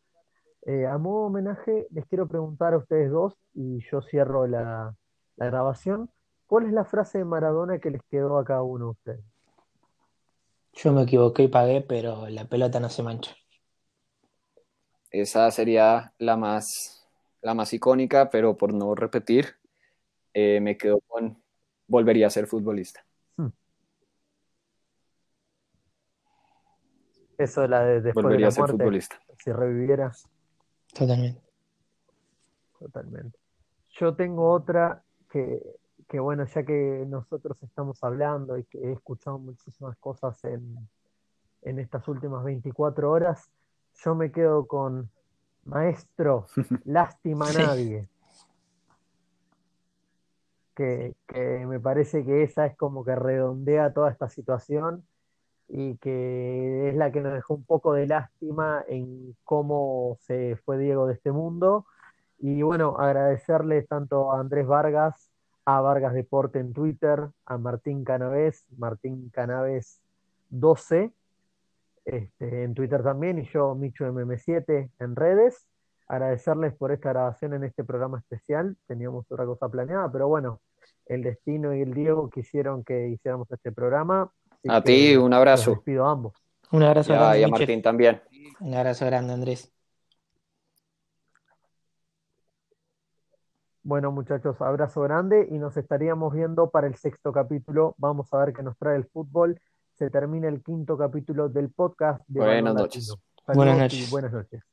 eh, a modo de homenaje, les quiero preguntar a ustedes dos, y yo cierro la, la grabación. ¿Cuál es la frase de Maradona que les quedó a cada uno de ustedes? Yo me equivoqué y pagué, pero la pelota no se mancha. Esa sería la más, la más icónica, pero por no repetir, eh, me quedo con volvería a ser futbolista. Eso de la de después de Volvería la a ser muerte, futbolista. si reviviera. Totalmente. Totalmente. Yo tengo otra que, que, bueno, ya que nosotros estamos hablando y que he escuchado muchísimas cosas en, en estas últimas 24 horas, yo me quedo con Maestro, <laughs> lástima a nadie. Que, que me parece que esa es como que redondea toda esta situación y que es la que nos dejó un poco de lástima en cómo se fue Diego de este mundo. Y bueno, agradecerle tanto a Andrés Vargas, a Vargas Deporte en Twitter, a Martín Canavés, Martín Canavés 12, este, en Twitter también, y yo, Micho MM7 en redes. Agradecerles por esta grabación en este programa especial. Teníamos otra cosa planeada, pero bueno, el destino y el Diego quisieron que hiciéramos este programa. A ti, un abrazo. despido a ambos. Un abrazo grande, y a Michel. Martín también. Un abrazo grande, Andrés. Bueno, muchachos, abrazo grande y nos estaríamos viendo para el sexto capítulo. Vamos a ver qué nos trae el fútbol. Se termina el quinto capítulo del podcast de Buenas noches. Buenas noches. buenas noches.